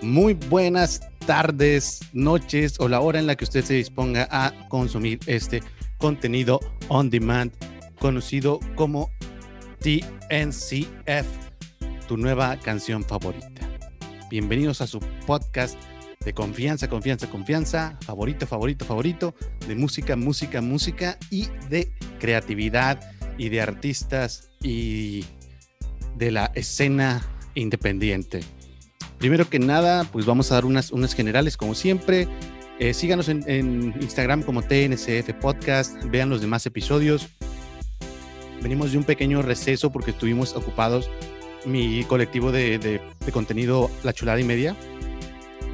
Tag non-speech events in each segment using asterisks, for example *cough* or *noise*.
Muy buenas tardes, noches o la hora en la que usted se disponga a consumir este contenido on demand conocido como TNCF, tu nueva canción favorita. Bienvenidos a su podcast de confianza, confianza, confianza, favorito, favorito, favorito, de música, música, música y de creatividad y de artistas y de la escena independiente. Primero que nada, pues vamos a dar unas, unas generales como siempre. Eh, síganos en, Instagram como TNCF Podcast, vean los demás episodios. Venimos de un pequeño receso porque estuvimos ocupados, mi colectivo de, de, de contenido La Chulada y Media.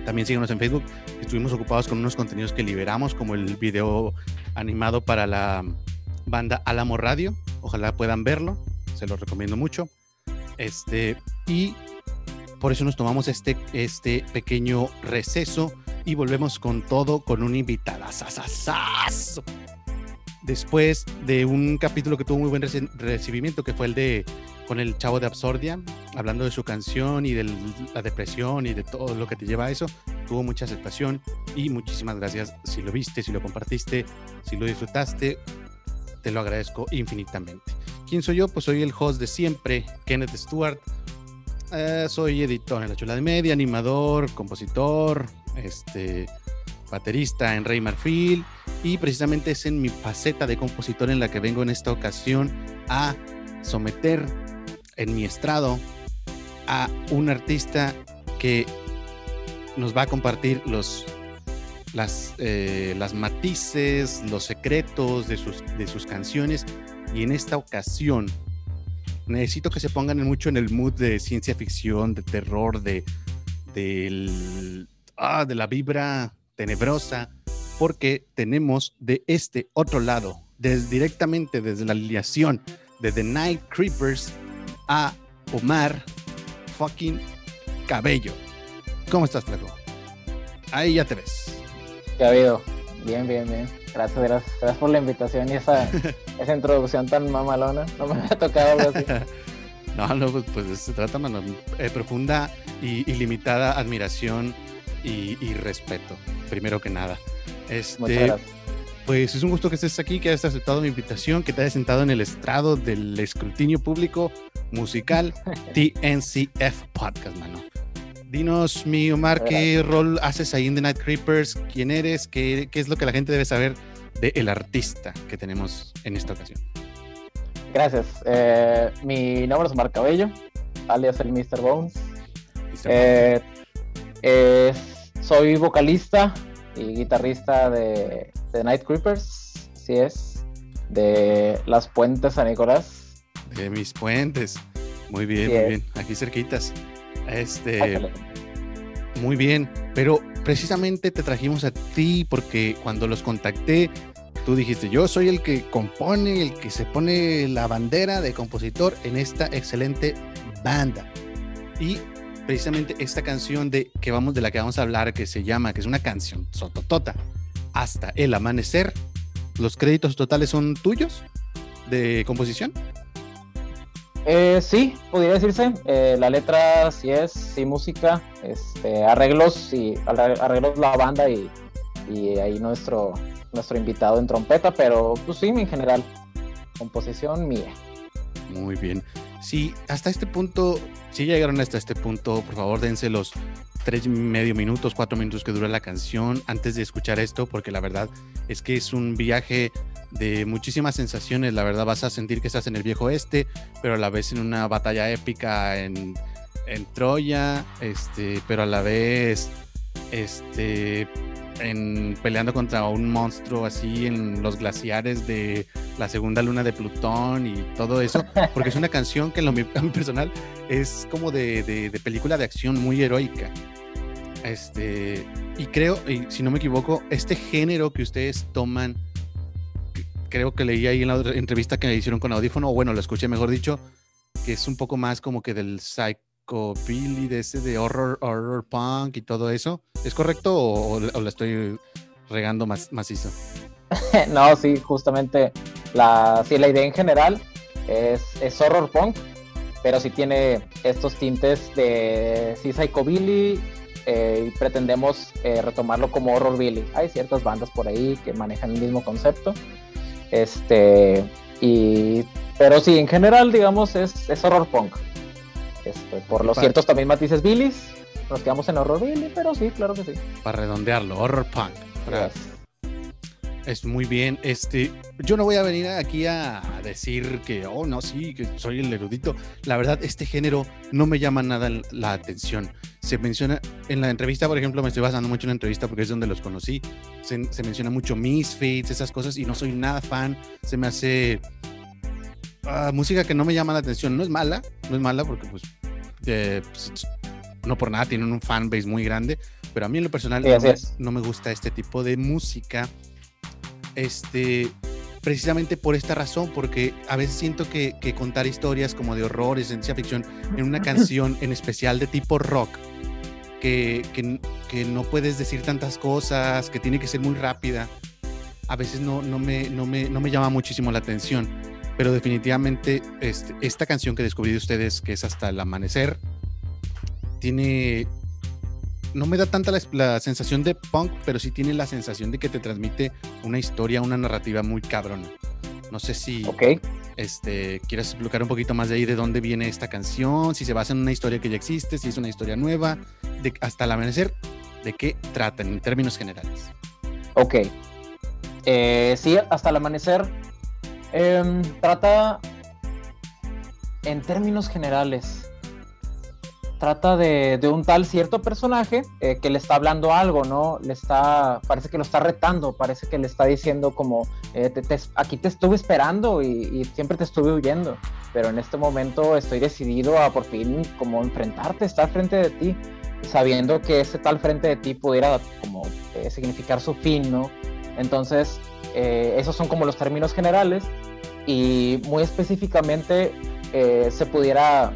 También síganos en Facebook. Estuvimos ocupados con unos contenidos que liberamos, como el video animado para la banda Álamo Radio. Ojalá puedan verlo, se lo recomiendo mucho. Este, y por eso nos tomamos este, este pequeño receso y volvemos con todo con un invitada. Después de un capítulo que tuvo muy buen recibimiento, que fue el de con el chavo de Absordia, hablando de su canción y de la depresión y de todo lo que te lleva a eso, tuvo mucha aceptación y muchísimas gracias si lo viste, si lo compartiste, si lo disfrutaste, te lo agradezco infinitamente. ¿Quién soy yo? Pues soy el host de siempre, Kenneth Stewart. Eh, soy editor en La Chula de Media, animador, compositor, este, baterista en Rey Marfil y precisamente es en mi faceta de compositor en la que vengo en esta ocasión a someter en mi estrado a un artista que nos va a compartir los las, eh, las matices, los secretos de sus, de sus canciones y en esta ocasión necesito que se pongan mucho en el mood de ciencia ficción, de terror, de, ah, de la vibra tenebrosa, porque tenemos de este otro lado, directamente desde la alineación de The Night Creepers a Omar fucking Cabello. ¿Cómo estás, Flaco? Ahí ya te ves. ¿Qué ha habido? Bien, bien, bien. Gracias, gracias. Gracias por la invitación y esa, *laughs* esa introducción tan mamalona. No me había tocado algo así. *laughs* no, no, pues, pues se trata, mano. Eh, profunda y ilimitada admiración y, y, respeto, primero que nada. Este, Muchas gracias. Pues es un gusto que estés aquí, que hayas aceptado mi invitación, que te hayas sentado en el estrado del escrutinio público musical *laughs* TNCF Podcast, mano. Dinos, mi Omar, ¿qué rol haces ahí en The Night Creepers? ¿Quién eres? ¿Qué, qué es lo que la gente debe saber del el artista que tenemos en esta ocasión? Gracias. Eh, mi nombre es Omar Cabello, alias el Mr. Bones. Mr. Eh, eh, soy vocalista y guitarrista de, de Night Creepers, sí es, de Las Puentes San Nicolás. De mis puentes. Muy bien, sí muy es. bien. Aquí cerquitas. Este, muy bien, pero precisamente te trajimos a ti porque cuando los contacté, tú dijiste, yo soy el que compone, el que se pone la bandera de compositor en esta excelente banda. Y precisamente esta canción de, que vamos, de la que vamos a hablar, que se llama, que es una canción sototota, Hasta el Amanecer, ¿los créditos totales son tuyos de composición? Eh, sí, podría decirse. Eh, la letra sí es, sí música, este, arreglos y arreglos la banda y, y, ahí nuestro, nuestro invitado en trompeta, pero pues sí, en general, composición mía. Muy bien. Sí, hasta este punto, si llegaron hasta este punto, por favor dense los tres y medio minutos, cuatro minutos que dura la canción antes de escuchar esto, porque la verdad es que es un viaje de muchísimas sensaciones. La verdad, vas a sentir que estás en el viejo este, pero a la vez en una batalla épica en, en Troya, este, pero a la vez este, en, peleando contra un monstruo así en los glaciares de la segunda luna de Plutón y todo eso, porque es una canción que en lo personal es como de, de, de, película de acción muy heroica. Este, y creo, y si no me equivoco, este género que ustedes toman creo que leí ahí en la entrevista que me hicieron con audífono, o bueno, lo escuché mejor dicho, que es un poco más como que del psychobilly, de ese de horror, horror punk y todo eso. ¿Es correcto o, la estoy regando más macizo? *laughs* no, sí, justamente la, sí, la idea en general es, horror punk, pero sí tiene estos tintes de sí Billy eh, y pretendemos eh, retomarlo como horror Billy. Hay ciertas bandas por ahí que manejan el mismo concepto. Este, y, pero sí, en general, digamos, es, es horror punk. Este, por los ciertos también matices Billys, nos quedamos en horror Billy, pero sí, claro que sí. Para redondearlo, horror punk. Es muy bien. Este, yo no voy a venir aquí a decir que, oh, no, sí, que soy el erudito. La verdad, este género no me llama nada la atención. Se menciona en la entrevista, por ejemplo, me estoy basando mucho en la entrevista porque es donde los conocí. Se, menciona mucho Misfits, esas cosas, y no soy nada fan. Se me hace ah, música que no me llama la atención. No es mala, no es mala porque, pues, pues no por nada tienen un fanbase muy grande, pero a mí en lo personal no, me gusta este tipo de música este, precisamente por esta razón, porque a veces siento que, contar historias como de horror, ciencia ficción, en una canción en especial de tipo rock, que, que, no puedes decir tantas cosas, que tiene que ser muy rápida, a veces no, no, me, no, me, no me llama muchísimo la atención. Pero definitivamente este, esta canción que descubrí de ustedes, que es Hasta el Amanecer, tiene, no me da tanta la, sensación de punk, pero sí tiene la sensación de que te transmite una historia, una narrativa muy cabrona. No sé si este, quieres explicar un poquito más de ahí de dónde viene esta canción, si se basa en una historia que ya existe, si es una historia nueva, de, hasta el amanecer, de qué trata en términos generales. Ok. Eh, sí, hasta el amanecer em, trata en términos generales trata de, un tal cierto personaje eh, que le está hablando algo, ¿no? Le está, parece que lo está retando, parece que le está diciendo como, eh, aquí te estuve esperando y, siempre te estuve huyendo, pero en este momento estoy decidido a por fin como enfrentarte, estar frente de ti, sabiendo que ese tal frente de ti pudiera como eh, significar su fin, ¿no? Entonces, esos son como los términos generales y muy específicamente se pudiera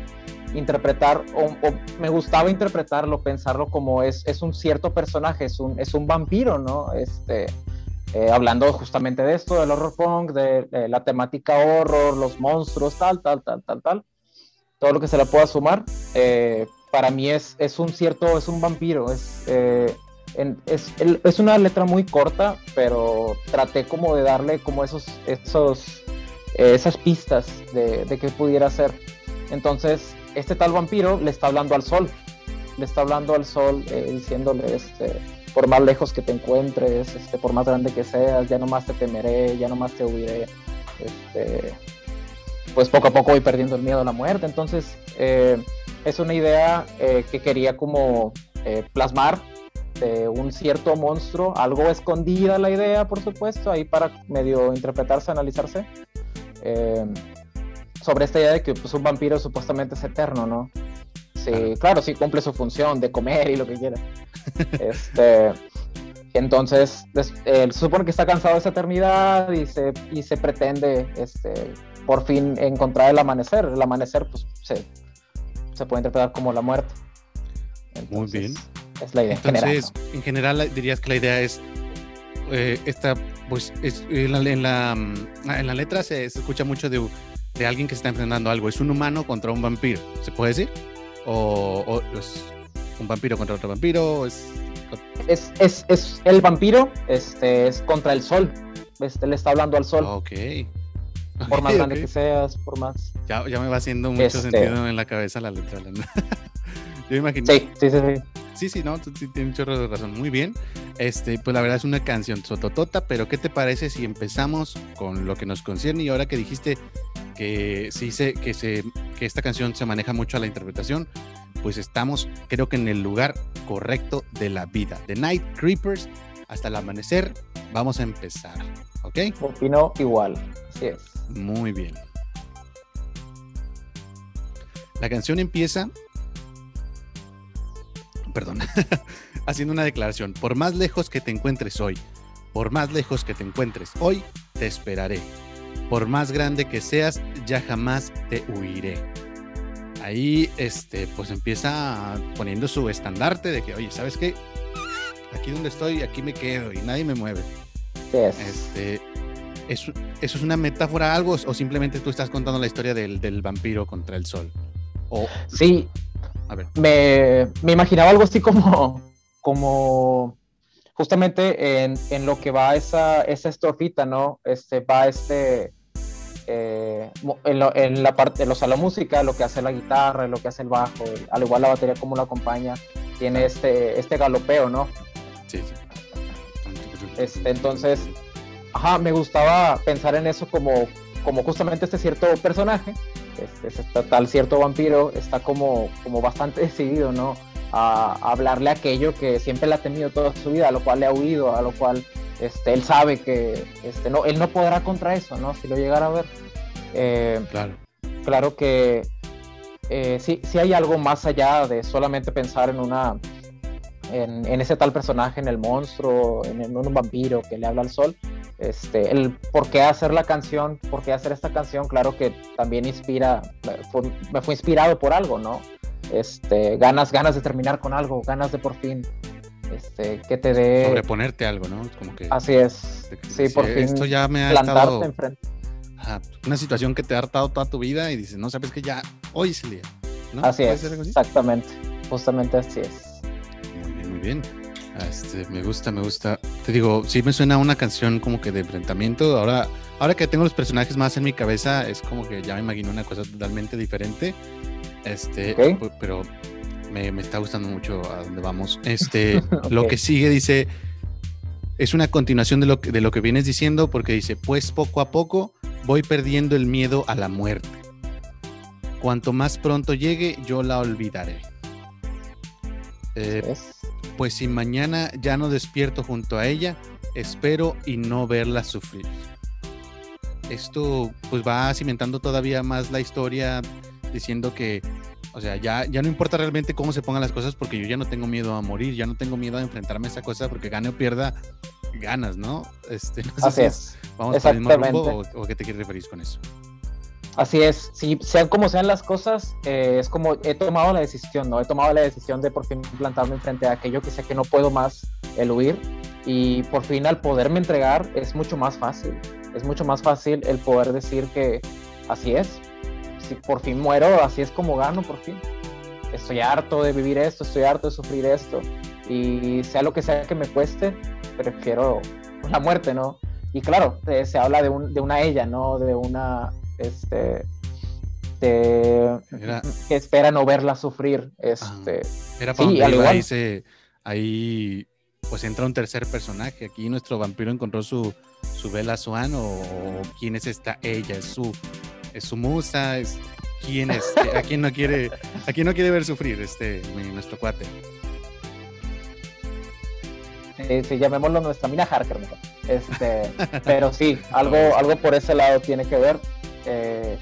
interpretar, o, me gustaba interpretarlo, pensarlo como es, es un cierto personaje, es un, es un vampiro, ¿no? Este, eh, hablando justamente de esto, del horror punk, de, la temática horror, los monstruos, tal, tal, tal, tal, tal, todo lo que se le pueda sumar, eh, para mí es, es un cierto, es un vampiro, es, eh, es, es, una letra muy corta, pero traté como de darle como esos, esos, esas pistas de, de que pudiera ser. Entonces, este tal vampiro le está hablando al sol, le está hablando al sol eh, diciéndole, este, por más lejos que te encuentres, este, por más grande que seas, ya no más te temeré, ya no más te huiré. Este, pues poco a poco voy perdiendo el miedo a la muerte. Entonces, eh, es una idea eh, que quería como plasmar de un cierto monstruo, algo escondida la idea, por supuesto, ahí para medio interpretarse, analizarse sobre esta idea de que pues, un vampiro supuestamente es eterno, ¿no? Sí, claro, sí cumple su función de comer y lo que quiera. *laughs* este, entonces, se supone que está cansado de esa eternidad y se, y se pretende este, por fin encontrar el amanecer. El amanecer, pues, se, se puede interpretar como la muerte. Muy bien. Es la idea Entonces, en general, dirías que la idea es eh, esta, pues, es, en, la, en, la, en la letra se, se escucha mucho de de alguien que está enfrentando algo. ¿Es un humano contra un vampiro? ¿Se puede decir? ¿O, es un vampiro contra otro vampiro? ¿Es, es, es, el vampiro este, es contra el sol. Este, le está hablando al sol. Ok. Por más grande que seas, por más. Ya, ya me va haciendo mucho este sentido en la cabeza la letra. *laughs* Yo imagino. Sí, sí, sí. sí. Sí, sí, no, tú, sí, tienes mucho razón. Muy bien. Este, pues la verdad es una canción sototota, pero ¿qué te parece si empezamos con lo que nos concierne? Y ahora que dijiste que sí que, se, que esta canción se maneja mucho a la interpretación, pues estamos creo que en el lugar correcto de la vida. The Night Creepers hasta el amanecer. Vamos a empezar, ¿ok? Opino igual, así es. Muy bien. La canción empieza, perdón, *laughs* haciendo una declaración. Por más lejos que te encuentres hoy, por más lejos que te encuentres hoy, te esperaré por más grande que seas, ya jamás te huiré. Ahí, este, pues empieza poniendo su estandarte de que, oye, ¿sabes qué? Aquí donde estoy, aquí me quedo y nadie me mueve. Este, ¿eso, es una metáfora algo o simplemente tú estás contando la historia del, vampiro contra el sol? O... Sí. A ver. Me, me imaginaba algo así como, como justamente en, en, lo que va esa, esa estrofita, ¿no? Este, va este, eh, en, la parte, lo, la música, lo que hace la guitarra, lo que hace el bajo, al igual la batería como lo acompaña, tiene este, este galopeo, ¿no? Sí, sí. Este, entonces, ajá, me gustaba pensar en eso como, como justamente este cierto personaje, este, este tal cierto vampiro, está como, como bastante *laughs* decidido, ¿no? A, hablarle aquello que siempre le ha tenido toda su vida, a lo cual le ha huido, a lo cual este, él sabe que este, no, él no podrá contra eso, ¿no? Si lo llegara a ver. Eh, claro. Claro que eh, sí, sí hay algo más allá de solamente pensar en una en, ese tal personaje, en el monstruo, en, un vampiro que le habla al sol. Este, el por qué hacer la canción, por qué hacer esta canción, claro que también inspira, me fue inspirado por algo, ¿no? Este, ganas, ganas de terminar con algo, ganas de por fin este, que te dé. Sobreponerte algo, ¿no? Como que. Así es. sí, por fin. Esto ya me ha estado. Enfrente. una situación que te ha hartado toda tu vida y dices, no sabes que ya hoy es el día. ¿no? Así es. Exactamente. Justamente así es bien. Este, me gusta, me gusta. Te digo, sí me suena una canción como que de enfrentamiento. Ahora, ahora que tengo los personajes más en mi cabeza, es como que ya me imagino una cosa totalmente diferente. Este, pero me, está gustando mucho a dónde vamos. Este, *laughs* lo que sigue dice, es una continuación de lo, que, de lo que vienes diciendo, porque dice, pues poco a poco voy perdiendo el miedo a la muerte. Cuanto más pronto llegue, yo la olvidaré. Eh, pues si mañana ya no despierto junto a ella, espero y no verla sufrir. Esto pues va cimentando todavía más la historia diciendo que, o sea, ya, ya no importa realmente cómo se pongan las cosas porque yo ya no tengo miedo a morir, ya no tengo miedo a enfrentarme a esa cosa porque gane o pierda, ganas, ¿no? Este, *laughs* Así es. Vamos por el mismo rumbo o, o qué te quieres referir con eso. Así es, si sean como sean las cosas, eh, es como he tomado la decisión, ¿no? He tomado la decisión de por fin plantarme frente a aquello que sé que no puedo más, el huir, y por fin al poderme entregar es mucho más fácil, es mucho más fácil el poder decir que así es, si por fin muero, así es como gano por fin. Estoy harto de vivir esto, estoy harto de sufrir esto, y sea lo que sea que me cueste, prefiero la muerte, ¿no? Y claro, eh, se habla de, un, de una ella, ¿no? De una este, que espera no verla sufrir. Este, era para ahí, ahí pues entra un tercer personaje. Aquí nuestro vampiro encontró su, su Bella Swan o, quién es esta ella, es su, es su musa, es quién es, *laughs* a quién no quiere, a quién no quiere ver sufrir este nuestro cuate. Sí, llamémoslo nuestra mina Harker Este, *laughs* pero sí, algo, algo por ese lado tiene que ver eh,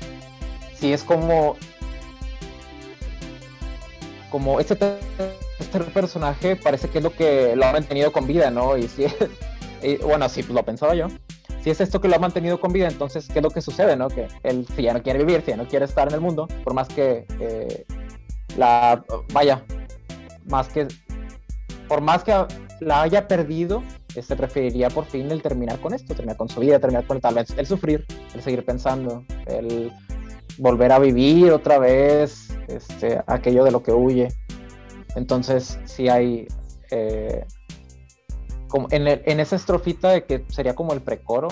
si es como como este, este, personaje parece que es lo que lo ha mantenido con vida, ¿no? Y si es, *laughs* bueno, sí, lo pensaba yo. Si es esto que lo ha mantenido con vida, entonces, ¿qué es lo que sucede, no? Que él, si ya no quiere vivir, si ya no quiere estar en el mundo, por más que eh, la, vaya, más que, por más que la haya perdido, este preferiría por fin el terminar con esto, terminar con su vida, terminar con tal vez el sufrir, el seguir pensando, el volver a vivir otra vez este, aquello de lo que huye. Entonces, si hay eh, como en, en, esa estrofita de que sería como el precoro,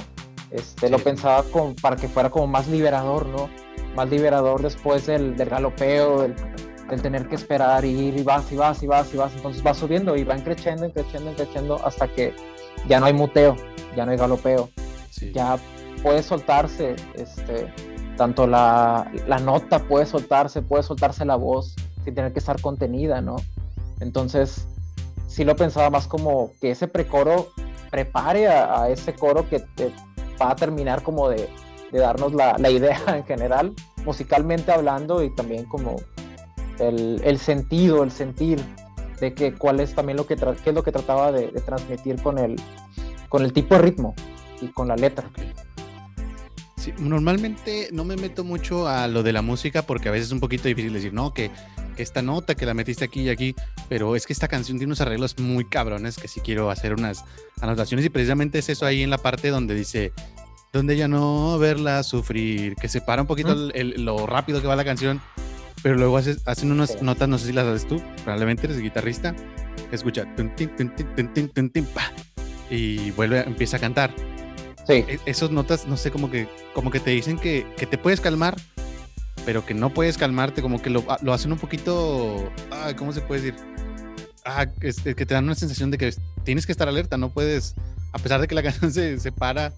este, lo pensaba para que fuera como más liberador, ¿no? Más liberador después del, del galopeo, del, del tener que esperar y ir y vas y vas y vas y vas, entonces va subiendo y va creciendo, creciendo, creciendo hasta que ya no hay muteo, ya no hay galopeo, ya puede soltarse, este, tanto la, la, nota puede soltarse, puede soltarse la voz sin tener que estar contenida, ¿no? Entonces, sí lo pensaba más como que ese precoro prepare a, ese coro que va a terminar como de, de darnos la, la idea en general, musicalmente hablando y también como el, sentido, el sentir de que cuál es también lo que, qué es lo que trataba de, transmitir con el, con el tipo de ritmo y con la letra. Sí, normalmente no me meto mucho a lo de la música porque a veces es un poquito difícil decir, no, que, esta nota que la metiste aquí y aquí, pero es que esta canción tiene unos arreglos muy cabrones que sí quiero hacer unas anotaciones y precisamente es eso ahí en la parte donde dice, donde ya no verla sufrir, que se para un poquito lo rápido que va la canción pero luego haces, hacen unas notas, no sé si las haces tú, probablemente eres guitarrista, escucha, y vuelve, empieza a cantar. Sí. E, esas notas, no sé, como que, como que te dicen que, que te puedes calmar, pero que no puedes calmarte, como que lo, lo hacen un poquito, ah, ¿cómo se puede decir? Ah, es, que te dan una sensación de que tienes que estar alerta, no puedes, a pesar de que la *laughs* canción se, se para,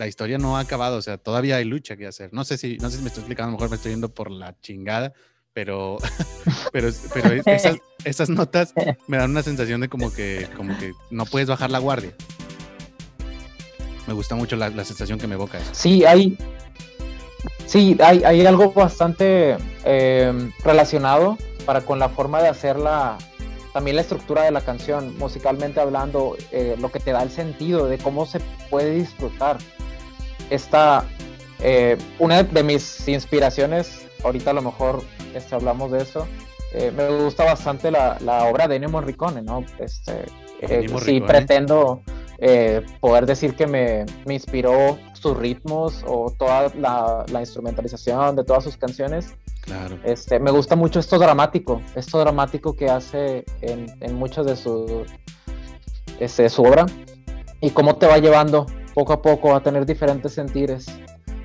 la historia no ha acabado, o sea, todavía hay lucha que hacer. No sé si, no sé si me estoy explicando, a lo mejor me estoy yendo por la chingada, pero, *laughs* pero, pero esas, notas me dan una sensación de como que, como que no puedes bajar la guardia. Me gusta mucho la, la sensación que me evoca eso. Sí, hay, sí, hay, hay algo bastante eh, relacionado para con la forma de hacer la, también la estructura de la canción, musicalmente hablando, eh, lo que te da el sentido de cómo se puede disfrutar esta, eh, una de mis inspiraciones, ahorita a lo mejor este, hablamos de eso, eh, me gusta bastante la, la, obra de Ennio Morricone, ¿no? Este, eh, sí, pretendo poder decir que me, me, inspiró sus ritmos o toda la, la, instrumentalización de todas sus canciones. Claro. Este, me gusta mucho esto dramático, esto dramático que hace en, en muchas de su, este, su obra y cómo te va llevando poco a poco a tener diferentes sentires.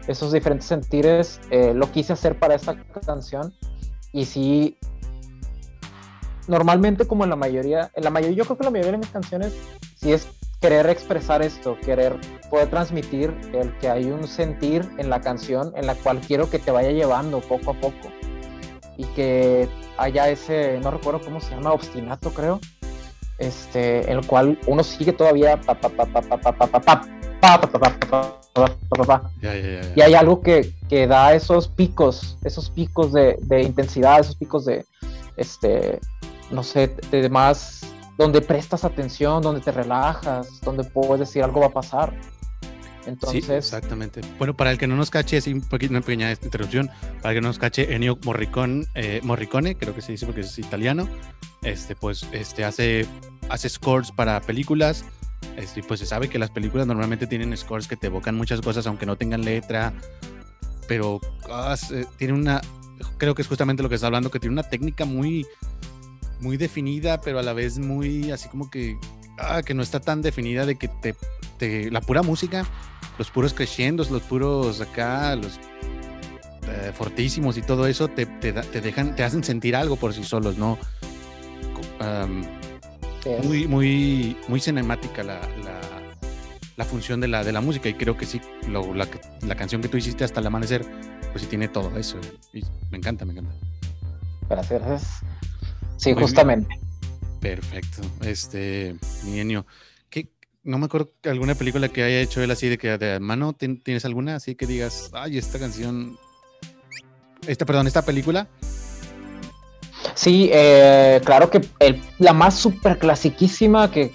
Esos diferentes sentires eh, lo quise hacer para esta canción y sí, normalmente como en la mayoría, en la mayoría, yo creo que la mayoría de mis canciones sí es querer expresar esto, querer poder transmitir el que hay un sentir en la canción en la cual quiero que te vaya llevando poco a poco y que haya ese, no recuerdo cómo se llama, obstinato creo, este, el cual uno sigue todavía pa, pa, pa, y hay algo que, que, da esos picos, esos picos de, de, intensidad, esos picos de, este, no sé, de más, donde prestas atención, donde te relajas, donde puedes decir algo va a pasar. Entonces, sí, exactamente. Bueno, para el que no nos cache, así una pequeña interrupción, para el que no nos cache, Ennio Morricone, eh, Morricone, creo que se dice porque es italiano, este, pues, este, hace, hace scores para películas, este, pues se sabe que las películas normalmente tienen scores que te evocan muchas cosas, aunque no tengan letra, pero ah, tiene una, creo que es justamente lo que está hablando, que tiene una técnica muy, muy definida, pero a la vez muy así como que, ah, que no está tan definida de que te, te la pura música, los puros crescendos, los puros acá, los eh, fortísimos y todo eso te, te, te, dejan, te hacen sentir algo por sí solos, ¿no? Um, muy, muy, muy cinemática la, la, la, función de la, de la música y creo que sí, lo, la, la, canción que tú hiciste hasta el amanecer, pues sí tiene todo eso. Y me encanta, me encanta. Gracias. Sí, justamente. Perfecto. Este, Niño, ¿qué, no me acuerdo alguna película que haya hecho él así de que de mano, ¿tienes alguna así que digas, ay, esta canción, esta, perdón, esta película Sí, eh, claro que el, la más super clasiquísima que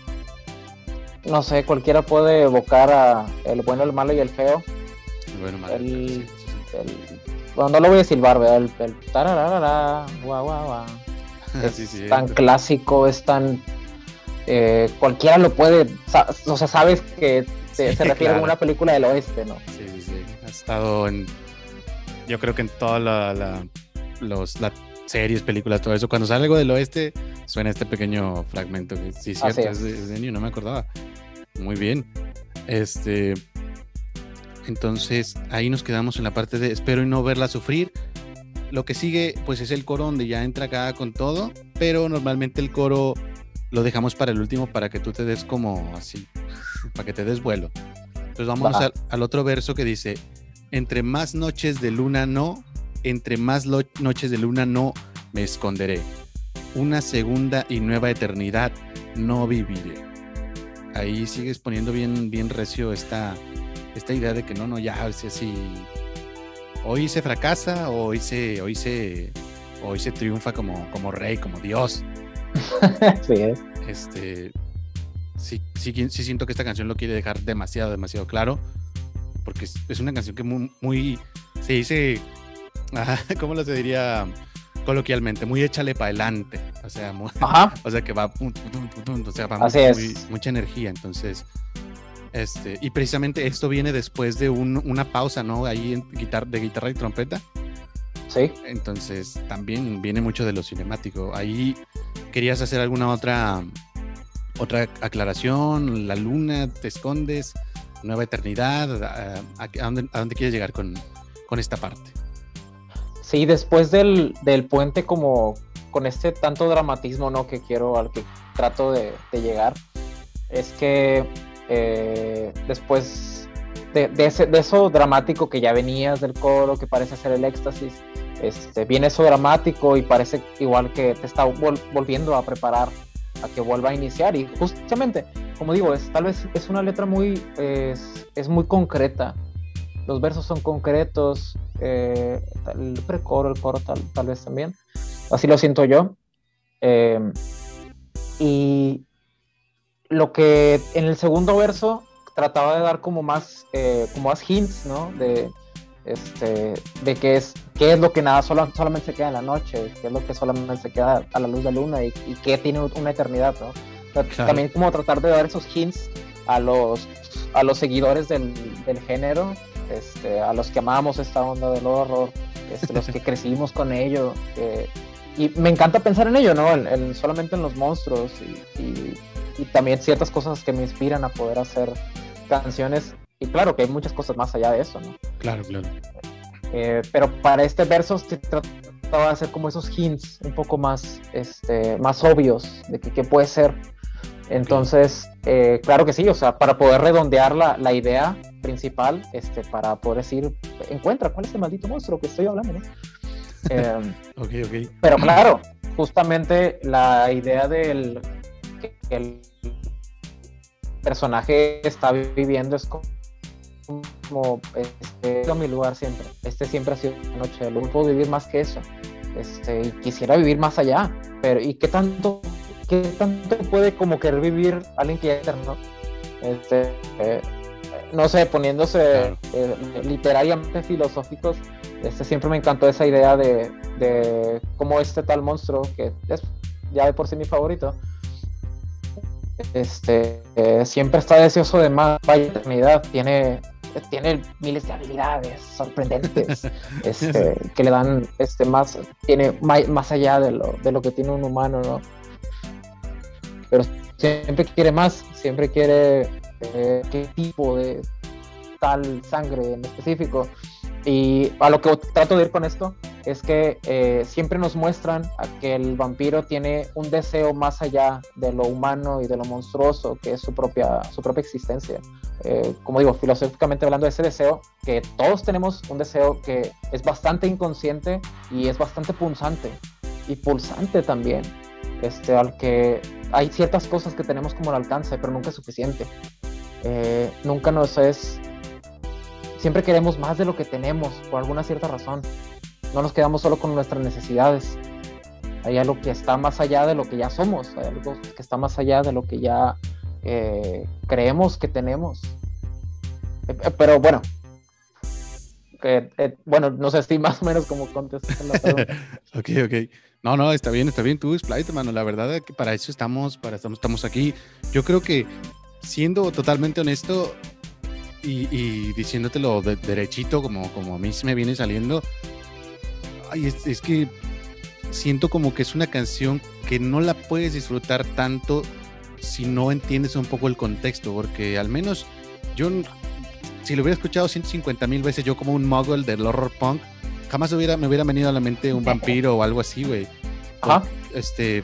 no sé, cualquiera puede evocar a el bueno, el malo y el feo. El bueno, malo. El, bueno, no lo voy a silbar, ¿verdad? El, el tararara, guau, guau, guau. *laughs* Es sí, sí, tan clásico, es tan. Eh, cualquiera lo puede. O sea, sabes que se, se refiere claro. a una película del oeste, ¿no? Sí, sí, sí. Ha estado en. Yo creo que en toda la, la los, la series, películas, todo eso. Cuando sale algo del oeste, suena este pequeño fragmento. Que sí, cierto, es. Es, de, es no me acordaba. Muy bien. Este. Entonces, ahí nos quedamos en la parte de espero y no verla sufrir. Lo que sigue, pues es el coro donde ya entra acá con todo, pero normalmente el coro lo dejamos para el último para que tú te des como así, *laughs* para que te des vuelo. Entonces vamos al, al otro verso que dice, entre más noches de luna no, entre más noches de luna no me esconderé. Una segunda y nueva eternidad no viviré. Ahí sigues poniendo bien, bien recio esta, esta idea de que no, no, ya, así. Hoy se fracasa o hoy se, hoy se, hoy se triunfa como, como rey, como Dios. *laughs* sí es. Este, sí, sí, sí, siento que esta canción lo quiere dejar demasiado, demasiado claro. Porque es, es una canción que muy, muy se dice *laughs* ¿cómo lo se diría coloquialmente? Muy échale para adelante. O sea, muy, *laughs* o sea que va, o sea, va muy, mucha energía. Entonces, este, y precisamente esto viene después de un, una pausa, ¿no? Ahí en guitar, de guitarra y trompeta. Sí. Entonces también viene mucho de lo cinemático. Ahí querías hacer alguna otra otra aclaración, la luna, te escondes, nueva eternidad, ¿a, dónde, quieres llegar con, esta parte? Sí, después del, puente como con este tanto dramatismo ¿no? que quiero, al que trato de, llegar, es que eh, después de, eso dramático que ya venías del coro, que parece ser el éxtasis, este, viene eso dramático y parece igual que te está volviendo a preparar a que vuelva a iniciar. Y justamente, como digo, es, tal vez es una letra muy, es, muy concreta. Los versos son concretos, eh, el precoro, el coro tal, tal, vez también. Así lo siento yo. Eh, y lo que en el segundo verso trataba de dar como más, eh, como más hints, ¿no? De, este, de qué es, qué es lo que nada solo, solamente se queda en la noche, qué es lo que solamente se queda a la luz de la luna y, y qué tiene una eternidad, ¿no? También como tratar de dar esos hints a los, a los seguidores del, del género, este, a los que amamos esta onda del horror, este, los que *laughs* crecimos con ello. y me encanta pensar en ello, ¿no? solamente en los monstruos y, y, y, también ciertas cosas que me inspiran a poder hacer canciones y claro que hay muchas cosas más allá de eso, ¿no? Claro, claro. Eh, pero para este verso se trataba de hacer como esos hints un poco más, este, más obvios de que, puede ser. Entonces, eh, claro que sí, o sea, para poder redondear la, la, idea principal, este, para poder decir, encuentra cuál es el maldito monstruo que estoy hablando, ¿no? *laughs* Eh, ok, ok. Pero claro, justamente la idea del que el personaje está viviendo es como este, mi lugar siempre. Este siempre ha sido una noche de luz. Puedo vivir más que eso. Este, y quisiera vivir más allá. Pero, ¿y qué tanto, qué tanto puede como querer vivir alguien que ya? Este, eh, no sé, poniéndose eh, literariamente filosóficos, este, siempre me encantó esa idea de, de cómo este tal monstruo, que es ya de por sí mi favorito, este, eh, siempre está deseoso de más vaya eternidad, tiene tiene miles de habilidades sorprendentes *laughs* este, que le dan este más tiene más, allá de lo, de lo que tiene un humano no pero siempre quiere más siempre quiere eh, qué tipo de tal sangre en específico y a lo que trato de ir con esto es que eh, siempre nos muestran a que el vampiro tiene un deseo más allá de lo humano y de lo monstruoso que es su propia, su propia existencia. Eh, como digo, filosóficamente hablando ese deseo, que todos tenemos un deseo que es bastante inconsciente y es bastante punzante y pulsante también, este, al que hay ciertas cosas que tenemos como al alcance, pero nunca es suficiente. Eh, nunca nos es... Siempre queremos más de lo que tenemos por alguna cierta razón no nos quedamos solo con nuestras necesidades. Hay algo que está más allá de lo que ya somos, hay algo que está más allá de lo que ya eh, creemos que tenemos. Eh, eh, pero bueno, bueno, no sé si *laughs* más o menos como contestas la pregunta. *laughs* ok, ok. No, no, está bien, está bien. Tú, Splite, hermano. La verdad es que para eso estamos, para estamos, estamos aquí. Yo creo que, siendo totalmente honesto y, y diciéndotelo derechito, como, como a mí me viene saliendo, es, que siento como que es una canción que no la puedes disfrutar tanto si no entiendes un poco el contexto, porque al menos yo, si lo hubiera escuchado 150 mil veces yo como un muggle del horror punk, jamás hubiera, me hubiera venido a la mente un vampiro o algo así, güey. Este,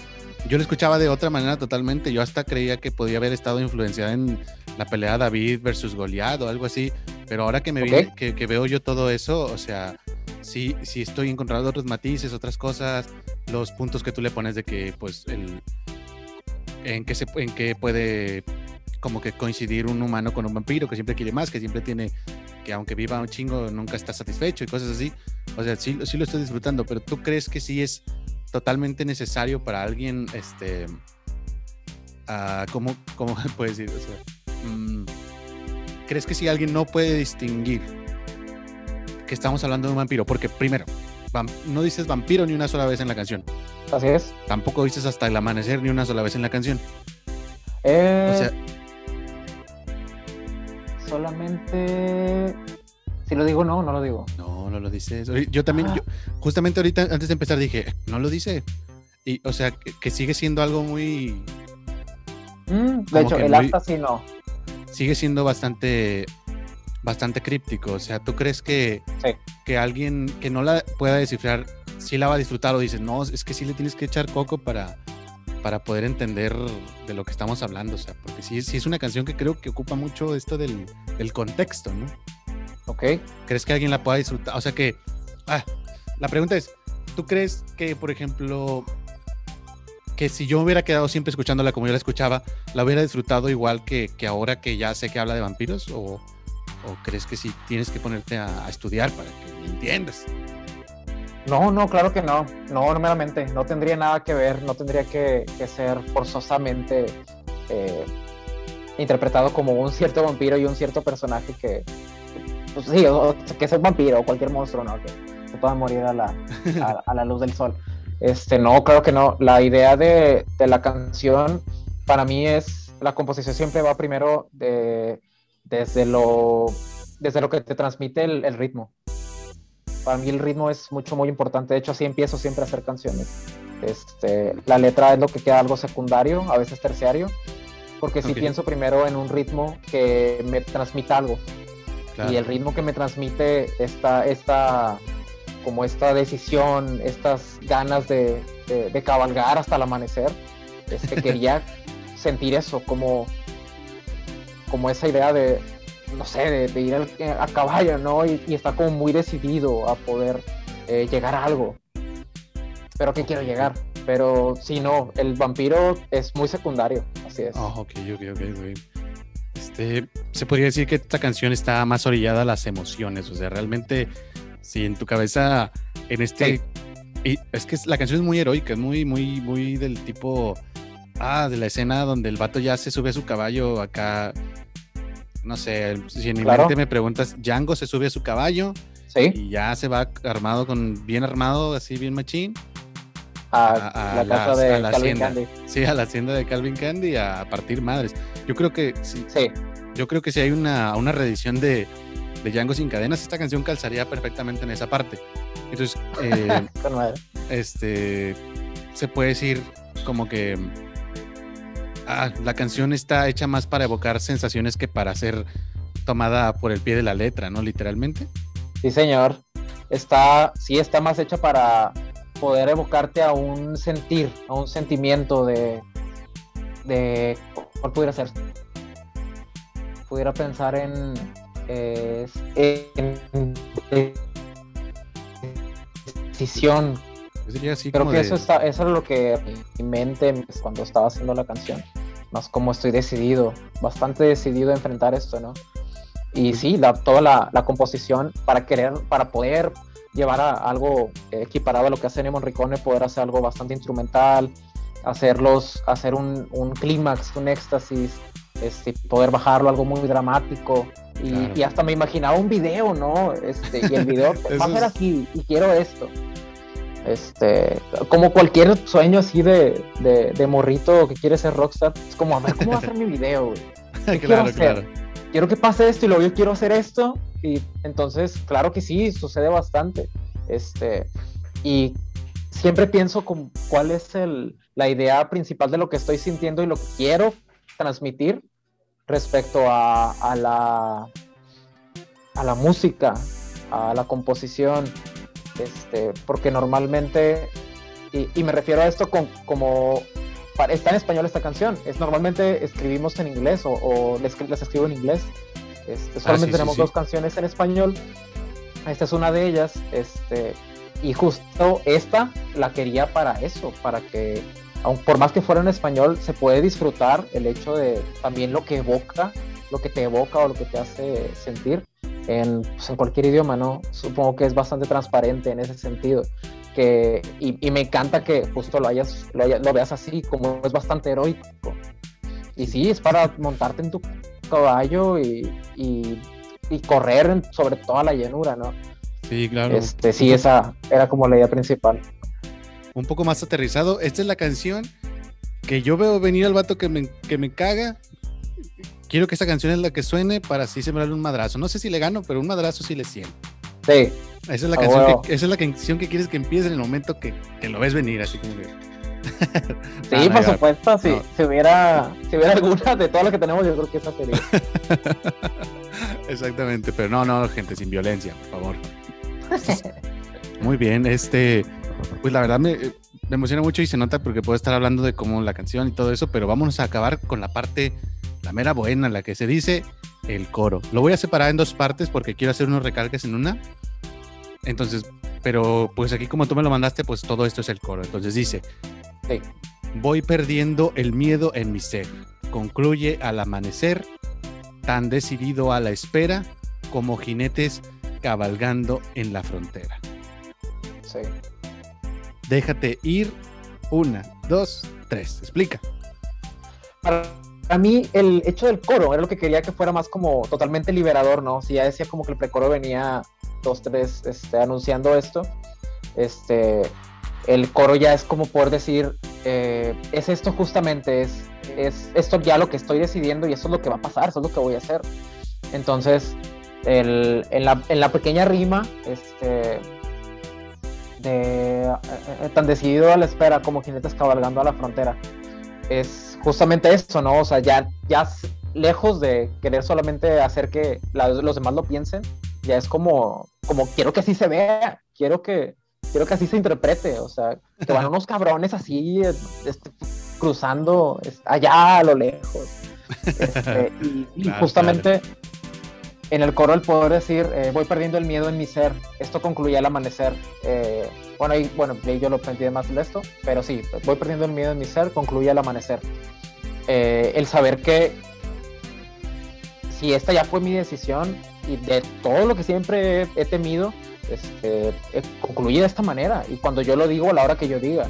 yo lo escuchaba de otra manera totalmente, yo hasta creía que podía haber estado influenciada en la pelea David versus Goliath o algo así, pero ahora que me vi, que, que veo yo todo eso, o sea, sí, sí estoy encontrando otros matices, otras cosas, los puntos que tú le pones de que, pues, el, en qué se, en qué puede como que coincidir un humano con un vampiro que siempre quiere más, que siempre tiene, que aunque viva un chingo nunca está satisfecho y cosas así. O sea, sí, sí lo estoy disfrutando, pero tú crees que sí es totalmente necesario para alguien, este, uh, ¿cómo, ¿cómo *laughs* puedes decir? O sea, mm, ¿crees que si alguien no puede distinguir que estamos hablando de un vampiro, porque primero, no dices vampiro ni una sola vez en la canción. Así es. Tampoco dices hasta el amanecer ni una sola vez en la canción. Eh, o sea, solamente Si lo digo, no, no lo digo. No, no lo dices. Yo también, ah. justamente ahorita, antes de empezar, dije, no lo dice. Y, o sea, que, sigue siendo algo muy. Mm, de hecho, el acta sí no. Sigue siendo bastante bastante críptico. O sea, ¿tú crees que, que alguien que no la pueda descifrar sí la va a disfrutar o dices, no, es que sí le tienes que echar coco para, para poder entender de lo que estamos hablando? O sea, porque sí, sí es una canción que creo que ocupa mucho esto del, del contexto, ¿no? Ok. ¿Crees que alguien la pueda disfrutar? O sea que, ah, la pregunta es, ¿tú crees que, por ejemplo, que si yo hubiera quedado siempre escuchándola como yo la escuchaba, la hubiera disfrutado igual que, que ahora que ya sé que habla de vampiros? ¿O, ¿O crees que sí tienes que ponerte a, estudiar para que entiendas? No, no, claro que no. No, no meramente. No tendría nada que ver, no tendría que, ser forzosamente eh, interpretado como un cierto vampiro y un cierto personaje que, pues sí, que es un vampiro o cualquier monstruo, ¿no? Que se pueda morir a la, a, la luz del sol. Este, no, claro que no. La idea de, de la canción para mí es, la composición siempre va primero de desde lo, desde lo que te transmite el, ritmo. Para mí el ritmo es mucho, muy importante. De hecho, así empiezo siempre a hacer canciones. Este, la letra es lo que queda algo secundario, a veces terciario, porque si pienso primero en un ritmo que me transmita algo. Y el ritmo que me transmite esta, esta, como esta decisión, estas ganas de, de cabalgar hasta el amanecer, es que *laughs* quería sentir eso, como como esa idea de, no sé, de, ir a caballo, ¿no? Y, está como muy decidido a poder eh, llegar a algo. Pero que quiero llegar. Pero si no, el vampiro es muy secundario, así es. Oh, ok, ok, ok, Este, se podría decir que esta canción está más orillada a las emociones, o sea, realmente, si en tu cabeza, en este... Y es que la canción es muy heroica, es muy, muy, muy del tipo Ah, de la escena donde el vato ya se sube a su caballo acá. No sé, si en mi mente me preguntas, Django se sube a su caballo ¿Sí? y ya se va armado con bien armado, así bien machín. A, la casa de Calvin hacienda. Candy. Sí, a la hacienda de Calvin Candy a partir madres. Yo creo que sí. sí. Yo creo que si hay una, una reedición de, de Django sin cadenas, esta canción calzaría perfectamente en esa parte. Entonces, *laughs* eh, este, se puede decir como que ah, la canción está hecha más para evocar sensaciones que para ser tomada por el pie de la letra, ¿no? Literalmente. Sí, señor. Está, sí, está más hecha para poder evocarte a un sentir, a un sentimiento de, de ¿cuál pudiera ser? Pudiera pensar en, en, decisión, Creo que eso, está, eso es lo que mi mente cuando estaba haciendo la canción. Más como estoy decidido, bastante decidido a enfrentar esto, ¿no? Y sí, toda la, la, composición para querer, para poder llevar a algo equiparado a lo que hace Nemo Ricone, poder hacer algo bastante instrumental, hacerlos, hacer un, un clímax, un éxtasis, este, poder bajarlo algo muy dramático. Y, y, hasta me imaginaba un video, ¿no? Este, y el video *laughs* va a ser así, y quiero esto. Este, como cualquier sueño así de, de, morrito que quiere ser rockstar, es como, a ver, ¿cómo va a ser mi video, *laughs* claro, claro. Quiero que pase esto y luego yo quiero hacer esto. Y entonces, claro que sí, sucede bastante. Este, y siempre pienso con cuál es el, la idea principal de lo que estoy sintiendo y lo que quiero transmitir respecto a, a la, a la música, a la composición, este, porque normalmente, y, me refiero a esto con, como, está en español esta canción, es normalmente escribimos en inglés o, les, escribo en inglés, este, solamente ah, tenemos dos canciones en español, esta es una de ellas, este, y justo esta la quería para eso, para que, aun por más que fuera en español, se puede disfrutar el hecho de también lo que evoca, lo que te evoca o lo que te hace sentir en, pues, en cualquier idioma, ¿no? Supongo que es bastante transparente en ese sentido. Que, y, me encanta que justo lo, hayas, lo, veas así, como es bastante heroico. Y sí, es para montarte en tu caballo y, y, correr sobre toda la llanura, ¿no? Sí, claro. Este, sí, esa era como la idea principal. Un poco más aterrizado. Esta es la canción que yo veo venir al vato que me, que me caga quiero que esta canción es la que suene para así sembrarle un madrazo. No sé si le gano, pero un madrazo sí le siento. Sí. Esa es la, canción, que, esa es la canción que quieres que empiece en el momento que, que lo ves venir, así como que... Sí, *laughs* por supuesto, si, si, hubiera, si hubiera alguna de todas las que tenemos, yo creo que esa sería. *laughs* Exactamente, pero no, no, gente, sin violencia, por favor. Muy bien, este, pues la verdad me, me emociona mucho y se nota porque puedo estar hablando de cómo la canción y todo eso, pero vámonos a acabar con la parte, la mera buena, la que se dice el coro. Lo voy a separar en dos partes porque quiero hacer unos recalques en una. Entonces, pero pues aquí como tú me lo mandaste, pues todo esto es el coro. Entonces dice, voy perdiendo el miedo en mi ser. Concluye al amanecer, tan decidido a la espera como jinetes cabalgando en la frontera. Sí. Déjate ir. Una, dos, tres. Explica. Para, mí, el hecho del coro era lo que quería que fuera más como totalmente liberador, ¿no? Si ya decía como que el precoro venía dos, tres, este, anunciando esto, este, el coro ya es como poder decir, eh, es esto justamente, es, es esto ya lo que estoy decidiendo y eso es lo que va a pasar, eso es lo que voy a hacer. Entonces, el, en, la, en, la, pequeña rima, este, eh, eh, tan decidido a la espera como jinetes cabalgando a la frontera. Es justamente eso, ¿no? O sea, ya, ya lejos de querer solamente hacer que los demás lo piensen, ya es como, como quiero que así se vea, quiero que, quiero que así se interprete, o sea, que van *laughs* unos cabrones así este, cruzando allá a lo lejos. *laughs* Este, y, justamente en el coro el poder decir, eh, voy perdiendo el miedo en mi ser, esto concluye al amanecer. Eh, bueno, ahí, bueno, yo lo aprendí más de esto, pero sí, voy perdiendo el miedo en mi ser, concluye al amanecer. Eh, el saber que si esta ya fue mi decisión y de todo lo que siempre he, temido, este, concluye de esta manera y cuando yo lo digo a la hora que yo diga.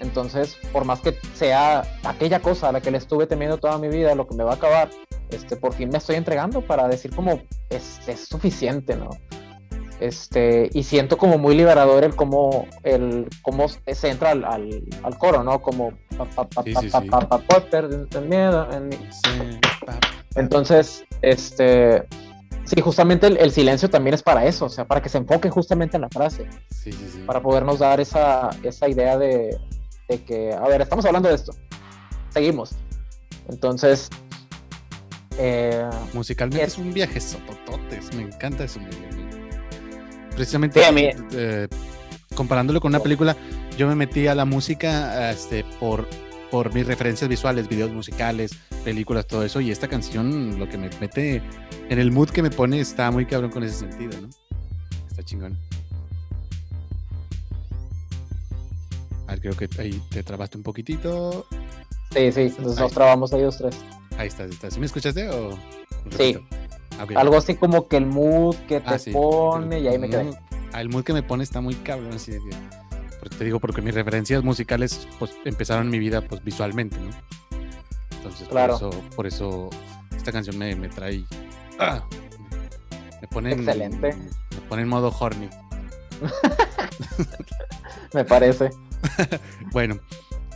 Entonces, por más que sea aquella cosa a la que le estuve temiendo toda mi vida, lo que me va a acabar, este, por fin me estoy entregando para decir como es, es suficiente, ¿no? Este, y siento como muy liberador el cómo, el, cómo se entra al, al, coro, ¿no? Como entonces, este, sí, justamente el, silencio también es para eso, o sea, para que se enfoque justamente en la frase, para podernos dar esa, esa idea de, de que, a ver, estamos hablando de esto, seguimos. Entonces, eh, Musicalmente es un viaje sotototes, me encanta eso. Precisamente eh, comparándolo con una película, yo me metí a la música este, por, por mis referencias visuales, videos musicales, películas, todo eso, y esta canción lo que me mete en el mood que me pone está muy cabrón con ese sentido, ¿no? Está chingón. A ver, creo que ahí te trabaste un poquitito. Sí, sí, nos, trabamos ahí los tres. Ahí estás, estás. ¿Sí me escuchaste o...? Sí. Ah, Algo así como que el mood que te ah, pone y ahí me quedé. Ah, el mood que me pone está muy cabrón, así de te digo, porque mis referencias musicales pues empezaron mi vida pues visualmente, ¿no? Entonces, claro. por, eso, por eso esta canción me, me trae... Me pone Excelente. me pone en modo horny. *laughs* me parece. *laughs* bueno,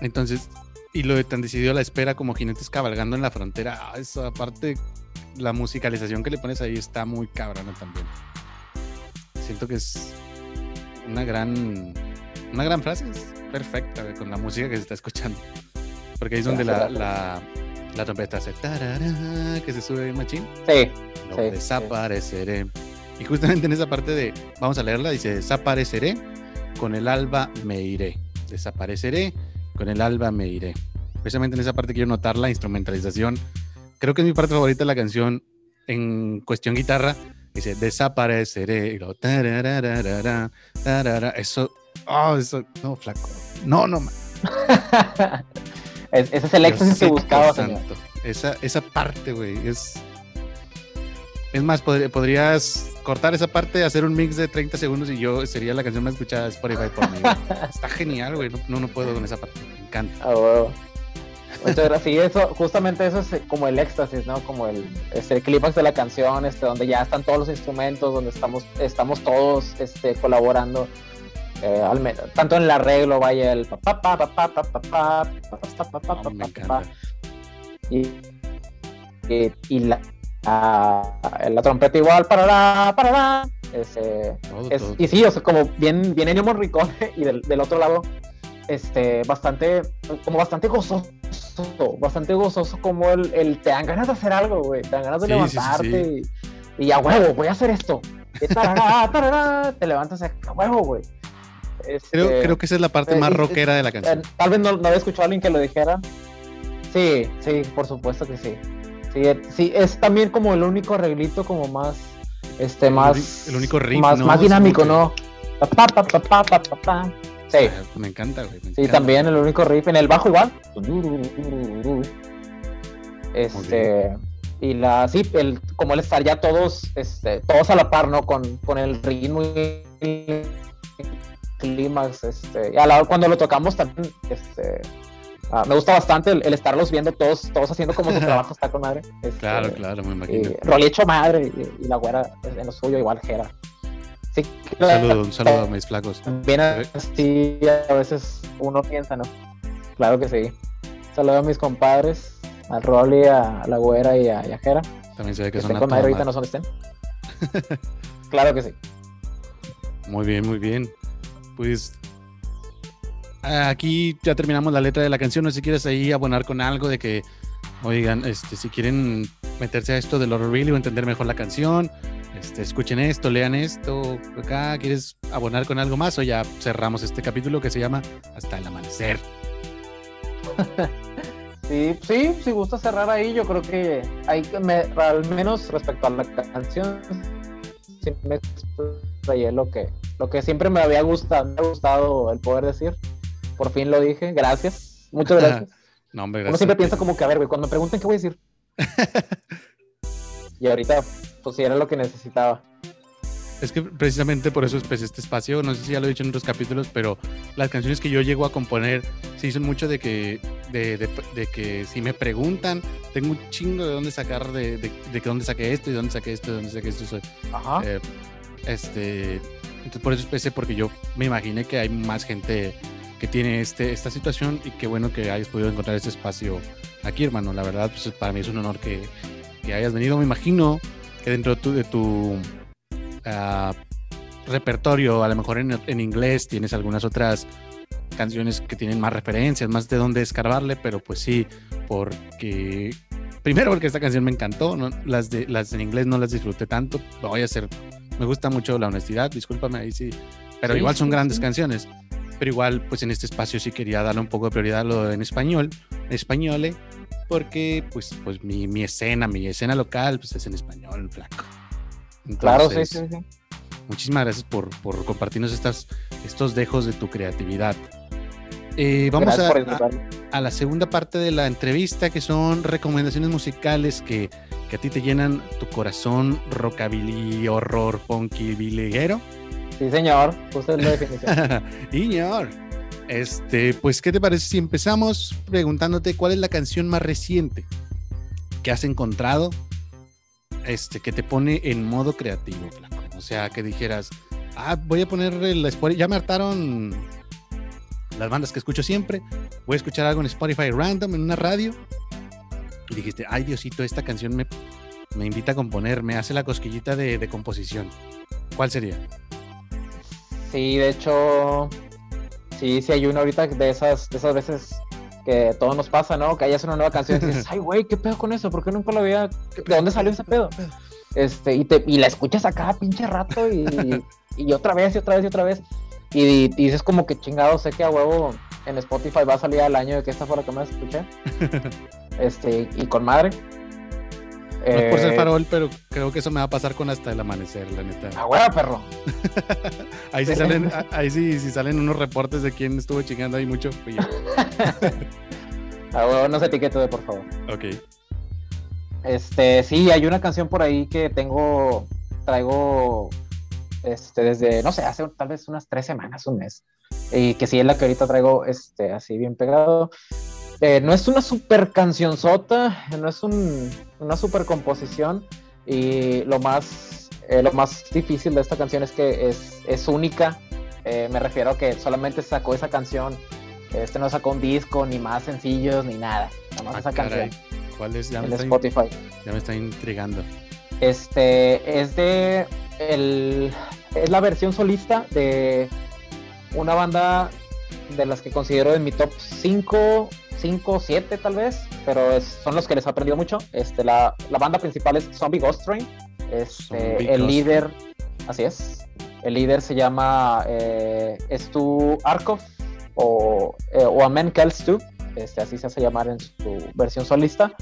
entonces y lo de tan decidido a la espera como jinetes cabalgando en la frontera, ah, esa aparte, la musicalización que le pones ahí está muy cabrona también. Siento que es una gran, una gran frase, es perfecta con la música que se está escuchando. Porque ahí es donde la, la, la trompeta hace que se sube el machín. Sí. desapareceré. Y justamente en esa parte de, vamos a leerla, dice, desapareceré, con el alba me iré. Desapareceré, con el alba me iré. Precisamente en esa parte quiero notar la instrumentalización. Creo que es mi parte favorita de la canción en cuestión guitarra. Dice, desapareceré. eso, oh, eso, no, flaco. No, no, *laughs* ese es el éxtasis que buscaba, Esa, esa parte, güey, es... Es más, podrías cortar esa parte, hacer un mix de 30 segundos y yo sería la canción más escuchada de Spotify por mí. Está genial, güey. No, no, puedo con esa parte. Me encanta. Ah, Muchas gracias. eso, justamente eso es como el éxtasis, ¿no? Como el, este, clímax de la canción, este, donde ya están todos los instrumentos, donde estamos, estamos todos este, colaborando. Eh, al menos, tanto en el arreglo, vaya el pa pa pa pa pa pa pa pa pa pa pa y y, la, la, trompeta igual, para para este, y sí, o sea, como bien, bien Ennio Morricone *laughs* y del, del otro lado, este, bastante, como bastante gozoso, bastante gozoso como el, el te dan ganas de hacer algo, güey, te dan ganas de levantarte Y, y, a huevo, voy a hacer esto. *laughs* te levantas a huevo, güey. creo, este, creo que esa es la parte más rockera de la canción. Tal vez no, no había escuchado a alguien que lo dijera. Sí, sí, por supuesto que sí. Sí, sí, es también como el único arreglito como más este más el único riff, más, más dinámico, ¿no? sí. me encanta, güey. sí, también el único riff en el bajo igual. Este y la sí, el como el estar ya todos este todos a la par, ¿no? Con, con el ritmo y el clímax este y a la, cuando lo tocamos también este Ah, me gusta bastante el, estarlos viendo todos, todos haciendo como su *laughs* trabajo está con madre. Este, claro, claro, me imagino. Rolly hecho madre y, la güera en lo suyo igual Jera. Sí, un saludo, un saludo a mis flacos. Bien así a veces uno piensa, ¿no? Claro que sí. Saludo a mis compadres, al Rolly, a, la güera y a, Jera. También se ve que, que son con madre ahorita no son estén. *laughs* claro que sí. Muy bien, muy bien. Pues aquí ya terminamos la letra de la canción. No sé si quieres ahí abonar con algo de que, oigan, este, si quieren meterse a esto de Lord Really o entender mejor la canción, este, escuchen esto, lean esto. Acá, ¿quieres abonar con algo más o ya cerramos este capítulo que se llama Hasta el amanecer? *laughs* Sí, sí, si gusta cerrar ahí, yo creo que hay que, al menos respecto a la canción, sí me lo que, lo que siempre me había gustado, me ha gustado el poder decir por fin lo dije, gracias. Muchas *laughs* gracias. no, hombre, gracias. Uno siempre piensa como que, a ver, güey, cuando me pregunten qué voy a decir. *laughs* y ahorita, pues sí, era lo que necesitaba. Es que precisamente por eso empecé este espacio. No sé si ya lo he dicho en otros capítulos, pero las canciones que yo llego a componer se son mucho de que, de, de, que si me preguntan, tengo un chingo de dónde sacar, de, de, de dónde saqué esto y dónde saqué esto, de dónde saqué esto. Ajá. Eh, este, entonces por eso empecé, porque yo me imaginé que hay más gente que tiene este, esta situación y qué bueno que hayas podido encontrar este espacio aquí, hermano. La verdad, pues para mí es un honor que, que hayas venido. Me imagino que dentro de tu, de tu uh, repertorio, a lo mejor en, en, inglés, tienes algunas otras canciones que tienen más referencias, más de dónde escarbarle, pero pues sí, porque primero porque esta canción me encantó, ¿no? las de las en inglés no las disfruté tanto, voy a hacer, me gusta mucho la honestidad, discúlpame ahí sí, pero igual son grandes canciones pero igual pues en este espacio sí quería darle un poco de prioridad a lo en español, español, porque pues, pues mi, mi, escena, mi escena local pues es en español, flaco. claro, sí, sí, sí. Muchísimas gracias por, por compartirnos estas, estos dejos de tu creatividad. Eh, vamos a, a, la segunda parte de la entrevista, que son recomendaciones musicales que, que a ti te llenan tu corazón rockabilly, horror, funky, biliguero. Sí, señor, usted *laughs* señor. Este, pues, ¿qué te parece si empezamos preguntándote cuál es la canción más reciente que has encontrado este, que te pone en modo creativo, O sea, que dijeras, ah, voy a poner el Spotify, ya me hartaron las bandas que escucho siempre, voy a escuchar algo en Spotify random, en una radio, y dijiste, ay Diosito, esta canción me, me invita a componer, me hace la cosquillita de, de composición. ¿Cuál sería? Sí, de hecho, sí, sí hay una ahorita de esas, de esas veces que todo nos pasa, ¿no? Que hayas una nueva canción y dices, *laughs* ay, güey, ¿qué pedo con eso? ¿Por qué nunca lo había... ¿De dónde salió ese pedo? Este, y, te, y la escuchas a cada pinche rato y, y otra vez y otra vez y otra vez. Y, dices como que chingado, sé que a huevo en Spotify va a salir al año de que esta fue la que más escuché. *laughs* este, y con madre. No es por ser eh, farol, pero creo que eso me va a pasar con hasta el amanecer, la neta. ¡Ah, huevo, perro! *laughs* ahí sí salen, *laughs* ahí sí, sí salen unos reportes de quién estuvo chingando ahí mucho. ¡Ah, *laughs* huevo! No se etiquete, por favor. Ok. Este, sí, hay una canción por ahí que tengo, traigo, este, desde, no sé, hace tal vez unas tres semanas, un mes. Y que sí es la que ahorita traigo, este, así bien pegado. Eh, no es una super cancionzota, no es una super composición y lo más, eh, lo más difícil de esta canción es que es, única. Eh, me refiero a que solamente sacó esa canción. Este no sacó un disco, ni más sencillos, ni nada. Nada más ah, esa canción. ¿Cuál es? Ya en Spotify. Ya me está intrigando. Este es de el, es la versión solista de una banda de las que considero en mi top 5, 5, 7 tal vez, pero son los que les ha aprendido mucho. Este, la, la banda principal es Zombie Ghost Train. Este, el líder, así es, el líder se llama eh, Stu Arkov o, eh, o Amen Calls este, así se hace llamar en su versión solista.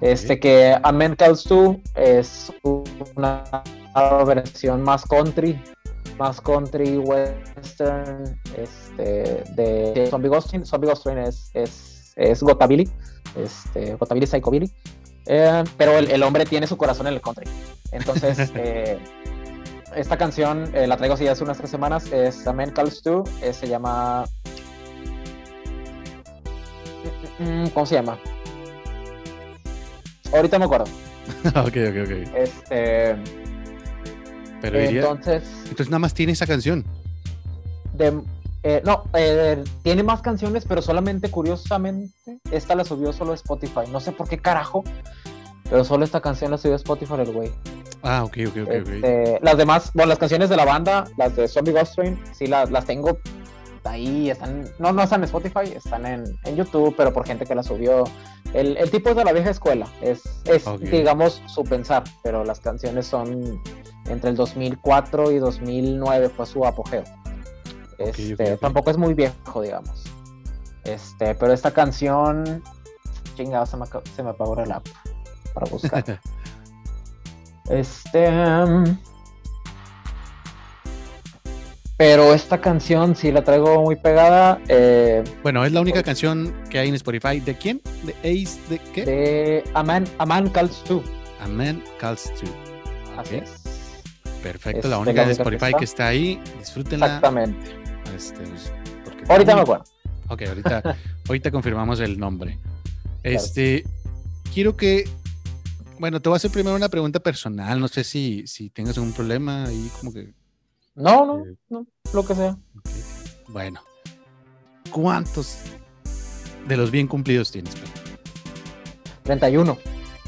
Este que Amen Calls es una versión más country, más country western este, de Zombie Ghost Train. Zombie Ghost Train es, es, es Gotabilly, este, Gotabilly Psychobilly. Eh, pero el, el, hombre tiene su corazón en el country. Entonces, *laughs* eh, esta canción eh, la traigo así hace unas tres semanas. Es A Man Calls To. Se llama. Mm, ¿Cómo se llama? Ahorita me acuerdo. *laughs* ok, ok, ok. Este. Pero entonces. Entonces nada más tiene esa canción. De, no, tiene más canciones, pero solamente curiosamente esta la subió solo Spotify. No sé por qué carajo, pero solo esta canción la subió Spotify el güey. Ah, ok, ok, ok. Este, las demás, bueno, las canciones de la banda, las de Zombie Ghost Train, sí las, las tengo ahí, están, no, no están en Spotify, están en, en YouTube, pero por gente que las subió. El, el, tipo es de la vieja escuela, es, es digamos, su pensar, pero las canciones son entre el 2004 y 2009 fue su apogeo. Este, tampoco es muy viejo, digamos. Este, pero esta canción, chingado, se me, se me apagó el app para buscar. *laughs* Este. Um, pero esta canción sí la traigo muy pegada. Eh, bueno, es la única canción que hay en Spotify. ¿De quién? ¿De Ace? ¿De qué? De A Man, A Man Calls To. A Man Calls To. Así es. Perfecto, la única de Spotify que está. ahí. Disfrútenla. Exactamente. Este, pues, ahorita me acuerdo. Ok, ahorita, *laughs* ahorita confirmamos el nombre. Este, quiero que bueno, te voy a hacer primero una pregunta personal. No sé si, si tengas algún problema ahí, como que. No, no, eh, no, lo que sea. Bueno, ¿cuántos de los bien cumplidos tienes? 31.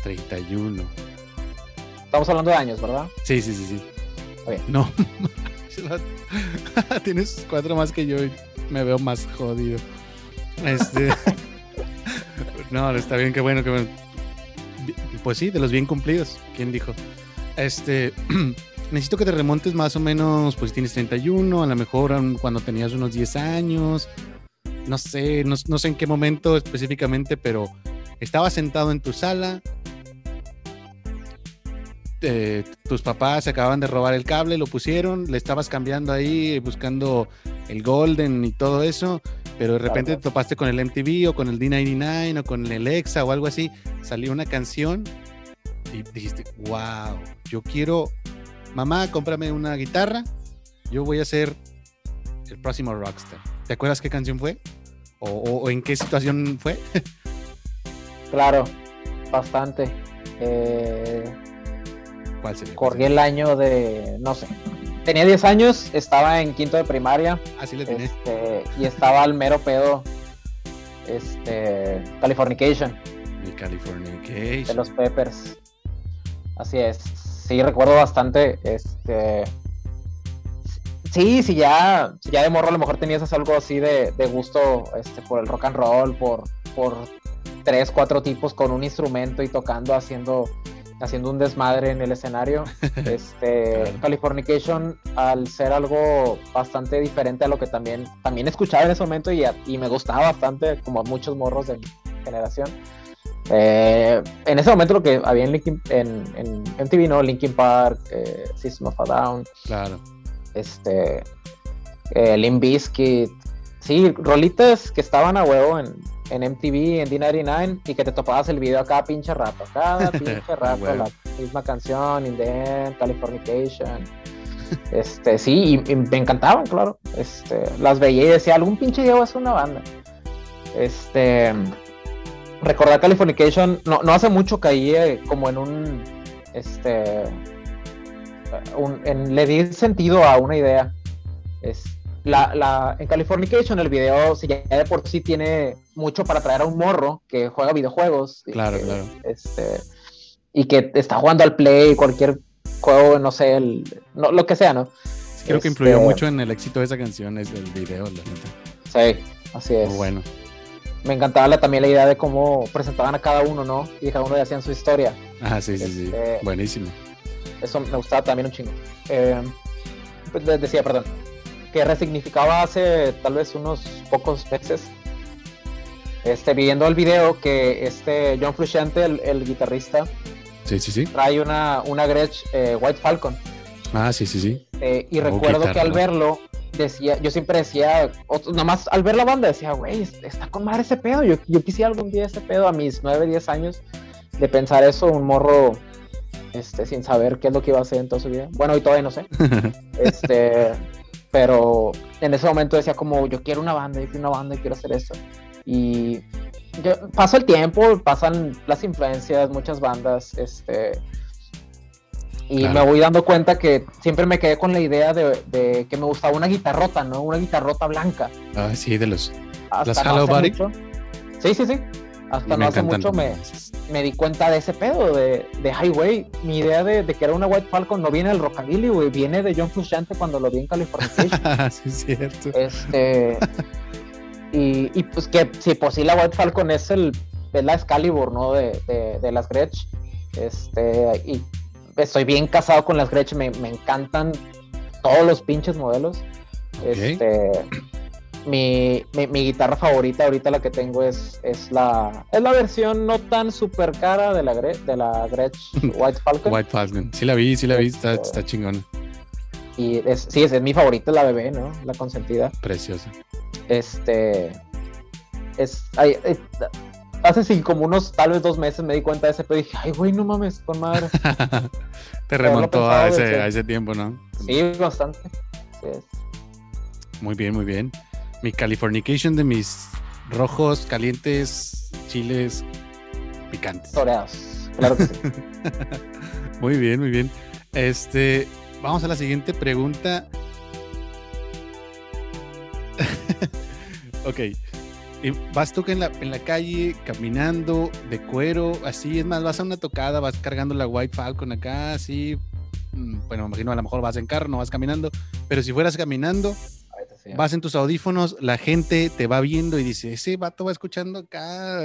31. Estamos hablando de años, ¿verdad? Sí, sí, sí, sí. No. *laughs* tienes cuatro más que yo y me veo más jodido. Este. *laughs* no, está bien, qué bueno, qué bueno pues sí, de los bien cumplidos. ¿Quién dijo? Este, *clears throat* necesito que te remontes más o menos, pues tienes 31, a lo mejor cuando tenías unos 10 años, no sé, no, sé en qué momento específicamente, pero estabas sentado en tu sala, eh, tus papás se acababan de robar el cable, lo pusieron, le estabas cambiando ahí, buscando el Golden y todo eso, pero de repente te topaste con el MTV o con el D99 o con el Alexa o algo así, salió una canción y dijiste, wow, yo quiero, mamá, cómprame una guitarra, yo voy a ser el próximo rockstar. ¿Te acuerdas qué canción fue? ¿O, en qué situación fue? *laughs* claro, bastante. Eh, ¿Cuál sería? Corrí el año de, no sé, tenía 10 años, estaba en quinto de primaria. Así le tenés. Este, y estaba al mero pedo, este, Californication. El Californication. De los Peppers. Así es. Sí, recuerdo bastante, este... Sí, sí, ya, ya de morro a lo mejor tenías algo así de, de gusto este, por el rock and roll, por, por tres, cuatro tipos con un instrumento y tocando, haciendo haciendo un desmadre en el escenario. *laughs* Este, Californication, al ser algo bastante diferente a lo que también, también escuchaba en ese momento y, y me gustaba bastante, como a muchos morros de mi generación. Eh, en ese momento lo que había en, Linkin, en, en MTV, ¿no? Linkin Park, eh, System of a Down. Claro. Este, eh, Limp Bizkit. Sí, rolitas que estaban a huevo en, en MTV, en D99, y que te topabas el video cada pinche rato, cada *laughs* pinche rato, la misma canción, In the End, Californication. *laughs* Este, sí, y, me encantaban, claro. Este, las veía y decía, algún pinche día a hacer una banda. Este, recordar Californication, no, no hace mucho caí eh, como en un, este, un, en, le di sentido a una idea. Es, la, la, en Californication el video si ya de por sí tiene mucho para traer a un morro que juega videojuegos. Claro, claro. Este, y que está jugando al play, cualquier juego, no sé, el, no, lo que sea, ¿no? creo que influyó este, mucho en el éxito de esa canción, es el video, la neta. Sí, así es. Muy bueno. Me encantaba también la idea de cómo presentaban a cada uno, ¿no? Y cada uno le hacían su historia. Ah, sí, sí, sí. Este, Buenísimo. Eso me gustaba también un chingo. Eh, pues, decía, perdón, que resignificaba hace tal vez unos pocos meses, este, viendo el video que este John Frusciante, el, guitarrista, sí, sí, sí. trae una, una Gretsch eh, White Falcon. Ah, sí, sí, sí. Eh, y recuerdo que al verlo, decía, yo siempre decía, nada más al ver la banda decía, güey, está con madre ese pedo. Yo, yo quisiera algún día ese pedo a mis 9, 10 años de pensar eso, un morro este, sin saber qué es lo que iba a hacer en toda su vida. Bueno, y todavía no sé. *laughs* este, pero en ese momento decía como, yo quiero una banda, yo quiero una banda, y quiero hacer eso. Y yo, pasa el tiempo, pasan las influencias, muchas bandas, este, y me voy dando cuenta que siempre me quedé con la idea de, que me gustaba una guitarrota, ¿no? Una guitarrota blanca. Ah, sí, de los... ¿Las Hello Body? Sí, sí, sí. Hasta no hace mucho me, me, di cuenta de ese pedo de, de Highway. Mi idea de, que era una White Falcon no viene del rockabilly, güey. Viene de John Frusciante cuando lo vi en California. *laughs* sí, es cierto. Este... y, y, pues que sí, pues sí, la White Falcon es, el, es la Excalibur, ¿no? De, de, las Gretsch. Este, y estoy bien casado con las Gretsch, me, encantan todos los pinches modelos. Este, mi, guitarra favorita ahorita la que tengo es, es, la, es la versión no tan super cara de la, de la Gretsch *laughs* White Falcon. White Falcon, sí la vi, sí la vi, está, este, está chingón. Y es, sí, es, mi favorita, la bebé, ¿no? La consentida. Preciosa. Este. Es, hace sí, como unos tal vez dos meses me di cuenta de ese pero dije, ay, güey, no mames, con madre. *laughs* Te remontó a ese, a ese tiempo, ¿no? Sí, bastante. Muy bien, muy bien. Mi Californication de mis rojos, calientes, chiles, picantes. Toreados, claro que sí. *laughs* muy bien, muy bien. Este, vamos a la siguiente pregunta. *laughs* ok. Vas tú en la, en la calle caminando de cuero, así, es más, vas a una tocada, vas cargando la White Falcon acá, así. Mm, bueno, me imagino a lo mejor vas en carro, no vas caminando, pero si fueras caminando, vas en tus audífonos, la gente te va viendo y dice, ese vato va escuchando acá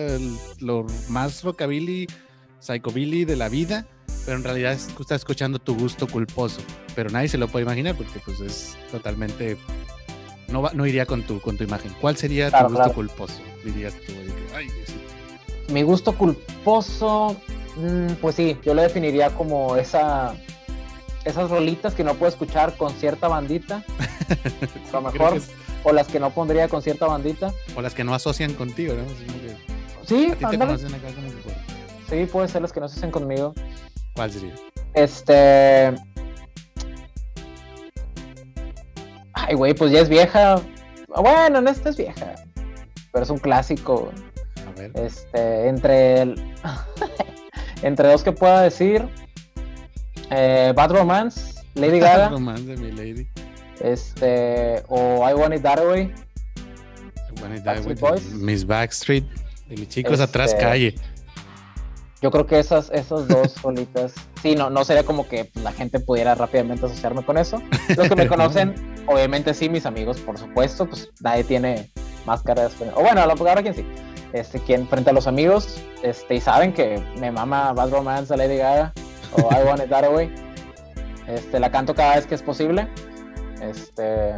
lo más rockabilly, psychobilly de la vida, pero en realidad está escuchando tu gusto culposo, pero nadie se lo puede imaginar porque pues es totalmente no, no iría con tu, con tu imagen. ¿Cuál sería tu gusto culposo? Dirías tú. Mi gusto culposo, mm, pues sí, yo lo definiría como esa esas rolitas que no puedo escuchar con cierta bandita, *laughs* a lo mejor, o las que no pondría con cierta bandita. O las que no asocian contigo, ¿no? sí, Sí, puede ser las que no asocian conmigo. ¿Cuál sería? Este, Ay, güey, pues ya es vieja. Bueno, no esta es vieja. Pero es un clásico. A ver. Este, entre el... *laughs* entre dos que pueda decir. Eh, Bad Romance, Lady Gaga. Bad Romance de mi lady. Este, o I Want It That Way. I Want It That Way. Miss Backstreet. De mis chicos atrás este, calle. Yo creo que esas, esos dos *laughs* solitas, sí, no, no sería como que la gente pudiera rápidamente asociarme con eso. Los que *laughs* me conocen, obviamente sí, mis amigos, por supuesto, pues nadie tiene máscaras. O bueno, a mejor ahora quien sí. Este, quien frente a los amigos, este, y saben que me mama Bad Romance Lady Gaga o I Want It That Way. Este, la canto cada vez que es posible. Este,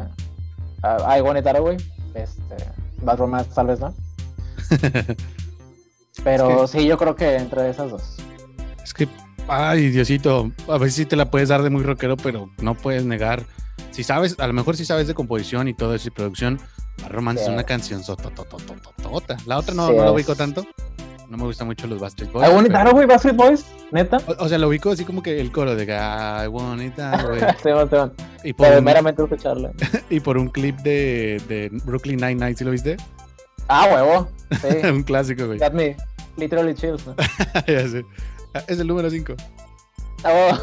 I Want It That Way. Este, Bad Romance tal vez no. *laughs* Pero sí, yo creo que entre esas dos. Es que, ay, Diosito, a veces sí te la puedes dar de muy rockero, pero no puedes negar. Si sabes, a lo mejor sí sabes de composición y todo eso y producción, Romance es una canción sotototototota. La otra no, no lo ubico tanto. No me gusta mucho los Backstreet Boys. I want it way, Backstreet Boys, neta. O, sea, lo ubico así como que el coro de I want it that way. se van, se van. Y por Pero un, meramente escucharlo. *laughs* y por un clip de, de Brooklyn Nine-Nine, ¿sí lo viste? Ah, huevo. Sí. *laughs* un clásico, güey. Got me literally chills, ¿no? *laughs* ya sé. Ah, es el número 5. Oh.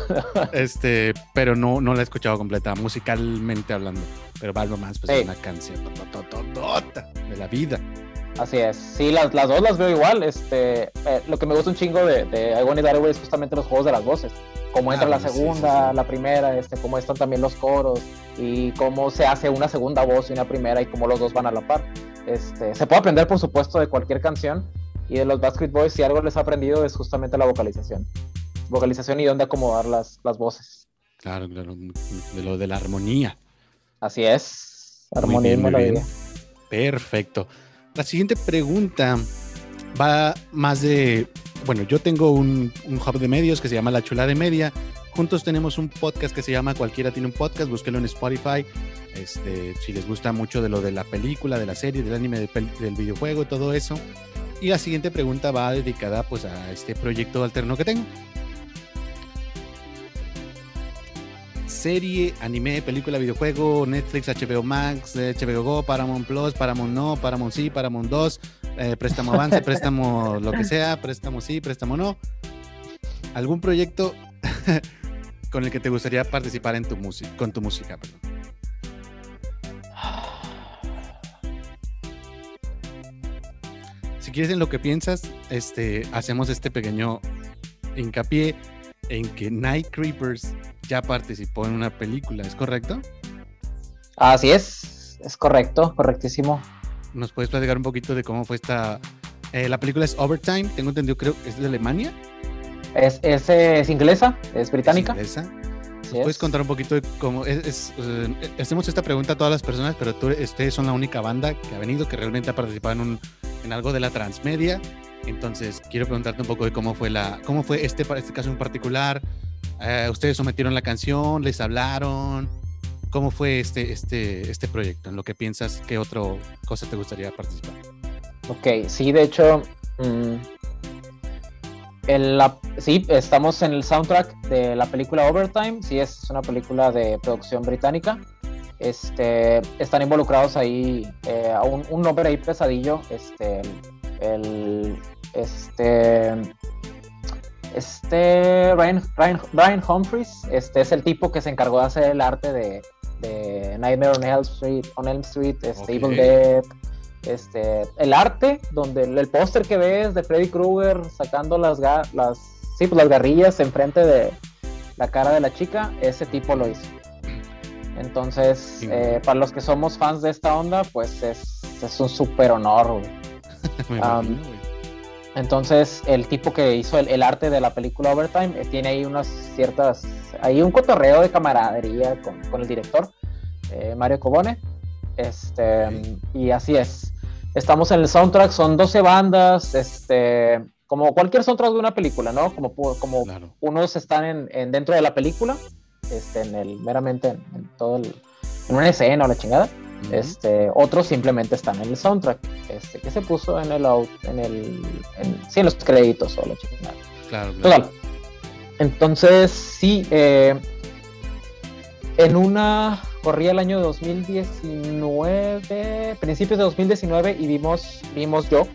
este, pero no, no la he escuchado completa, musicalmente hablando. Pero algo más, pues es una canción de la vida. Así es. Sí, las, las dos las veo igual. Este, eh, lo que me gusta un chingo de, de I Want es justamente los juegos de las voces. Cómo entra ah, la segunda, la primera, este, cómo están también los coros y cómo se hace una segunda voz y una primera y cómo los dos van a la par. Este, se puede aprender, por supuesto, de cualquier canción y de los Basket Boys, si algo les ha aprendido es justamente la vocalización. Vocalización y dónde acomodar las, las voces. Claro, claro, de lo de la armonía. Así es, armonía y melodía. Perfecto. La siguiente pregunta va más de, bueno, yo tengo un, hub de medios que se llama La Chula de Media. Juntos tenemos un podcast que se llama Cualquiera tiene un podcast, búsquelo en Spotify. Este, si les gusta mucho de lo de la película, de la serie, del anime, del videojuego, todo eso. Y la siguiente pregunta va dedicada pues a este proyecto alterno que tengo. Serie, anime, película, videojuego, Netflix, HBO Max, HBO Go, Paramount Plus, Paramount no, Paramount sí, Paramount 2, eh, préstamo avance, *laughs* préstamo lo que sea, préstamo sí, préstamo no. ¿Algún proyecto *laughs* con el que te gustaría participar en tu música, con tu música, Si quieres en lo que piensas, este, hacemos este pequeño hincapié en que Night Creepers ya participó en una película, ¿es correcto? Así es, es correcto, correctísimo. ¿Nos puedes platicar un poquito de cómo fue esta... Eh, la película es Overtime, tengo entendido, creo que es de Alemania. Es, es, inglesa, es británica. ¿Es inglesa? ¿Nos puedes contar un poquito de cómo es, eh, hacemos esta pregunta a todas las personas, pero tú, ustedes son la única banda que ha venido, que realmente ha participado en, un, en algo de la transmedia. Entonces, quiero preguntarte un poco de cómo fue la, cómo fue este, este caso en particular, eh, ¿Ustedes sometieron la canción? ¿Les hablaron? ¿Cómo fue este, este, este proyecto? ¿En lo que piensas? ¿Qué otra cosa te gustaría participar? Ok, sí, de hecho, mm, en la, sí, estamos en el soundtrack de la película Overtime. Sí, es una película de producción británica. Este, están involucrados ahí eh, un, un, nombre ahí pesadillo. Este, el, este, este Ryan, Ryan, Humphries este es el tipo que se encargó de hacer el arte de, Nightmare on Elm Street, on Elm Street este, Evil Dead, este, el arte, donde el, póster que ves de Freddy Krueger sacando las, las, sí, pues las garrillas enfrente de la cara de la chica, ese tipo lo hizo. Entonces, eh, para los que somos fans de esta onda, pues es, es un súper honor. *laughs* Entonces, el tipo que hizo el, arte de la película Overtime eh, tiene ahí unas ciertas. Hay un cotorreo de camaradería con, el director, eh, Mario Cobone. Este, Y así es. Estamos en el soundtrack, son 12 bandas, este, como cualquier soundtrack de una película, ¿no? Como, como unos están en, dentro de la película, este, en el, meramente en, todo el, en una escena o la chingada este, otros simplemente están en el soundtrack, este, que se puso en el en el en, los créditos o la Claro, claro. Entonces, sí, eh, en una corría el año 2019, principios de 2019, y vimos, vimos yo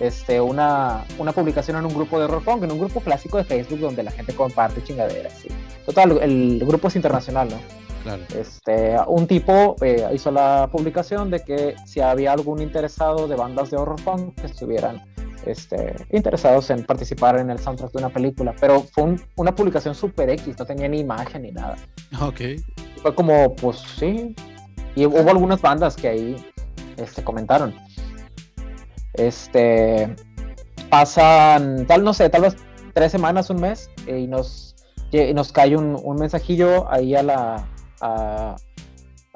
este, una, una publicación en un grupo de horror en un grupo clásico de Facebook donde la gente comparte chingaderas. ¿sí? Total, el grupo es internacional, ¿no? Este, un tipo eh, hizo la publicación de que si había algún interesado de bandas de horror punk que estuvieran este, interesados en participar en el soundtrack de una película, pero fue una publicación super X, no tenía ni imagen ni nada. Ok. Fue como, pues sí. Y hubo algunas bandas que ahí este, comentaron. Este, pasan, tal, no sé, tal vez tres semanas, un mes, y nos, nos cae un, un mensajillo ahí a la, a,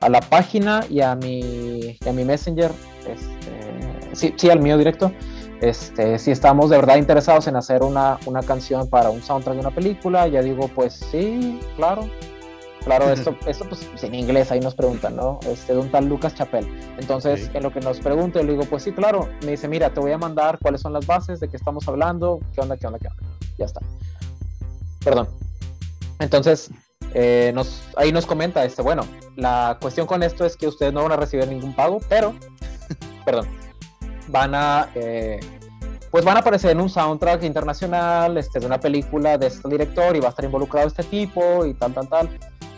la página y a mi, a mi Messenger, este, sí, sí, al mío directo, este, si estamos de verdad interesados en hacer una, una canción para un soundtrack de una película, ya digo, pues sí, claro. Claro, esto, esto pues en inglés ahí nos preguntan, ¿no? Este, de un tal Lucas Chapel. Entonces, en lo que nos pregunta, yo le digo, pues sí, claro. Me dice, mira, te voy a mandar cuáles son las bases, de qué estamos hablando, qué onda, qué onda, qué onda. Ya está. Perdón. Entonces, eh, nos, ahí nos comenta, este, bueno, la cuestión con esto es que ustedes no van a recibir ningún pago, pero, *laughs* perdón, van a, eh, pues van a aparecer en un soundtrack internacional este, de una película de este director y va a estar involucrado este tipo y tal, tal, tal.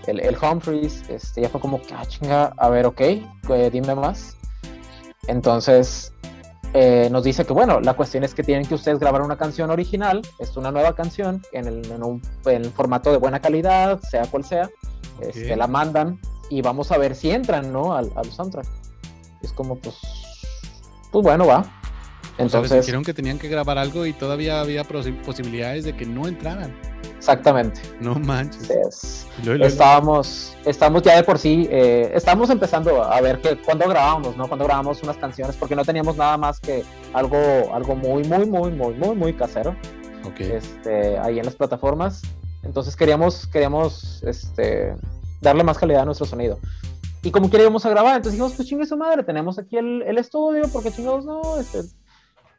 El, el Humphreys, este, ya fue como ah, chinga, a ver, ok, eh, dime más. Entonces, eh, nos dice que, bueno, la cuestión es que tienen que ustedes grabar una canción original, es una nueva canción en el, en un, en formato de buena calidad, sea cual sea, este, la mandan y vamos a ver si entran, ¿no? Al, al soundtrack. Es como, pues, pues bueno, va. Entonces. dijeron que tenían que grabar algo y todavía había posibilidades de que no entraran. Exactamente. No manches. estábamos, estábamos ya de por sí, eh, estábamos empezando a ver que cuando grabamos, ¿no? Cuando grabamos unas canciones, porque no teníamos nada más que algo, algo muy, muy, muy, muy, muy, muy casero. Ok. Este, ahí en las plataformas. Entonces queríamos, queríamos, este, darle más calidad a nuestro sonido. Y como queríamos a grabar, entonces dijimos, pues chingue su madre, tenemos aquí el, el estudio, porque chingados no, este,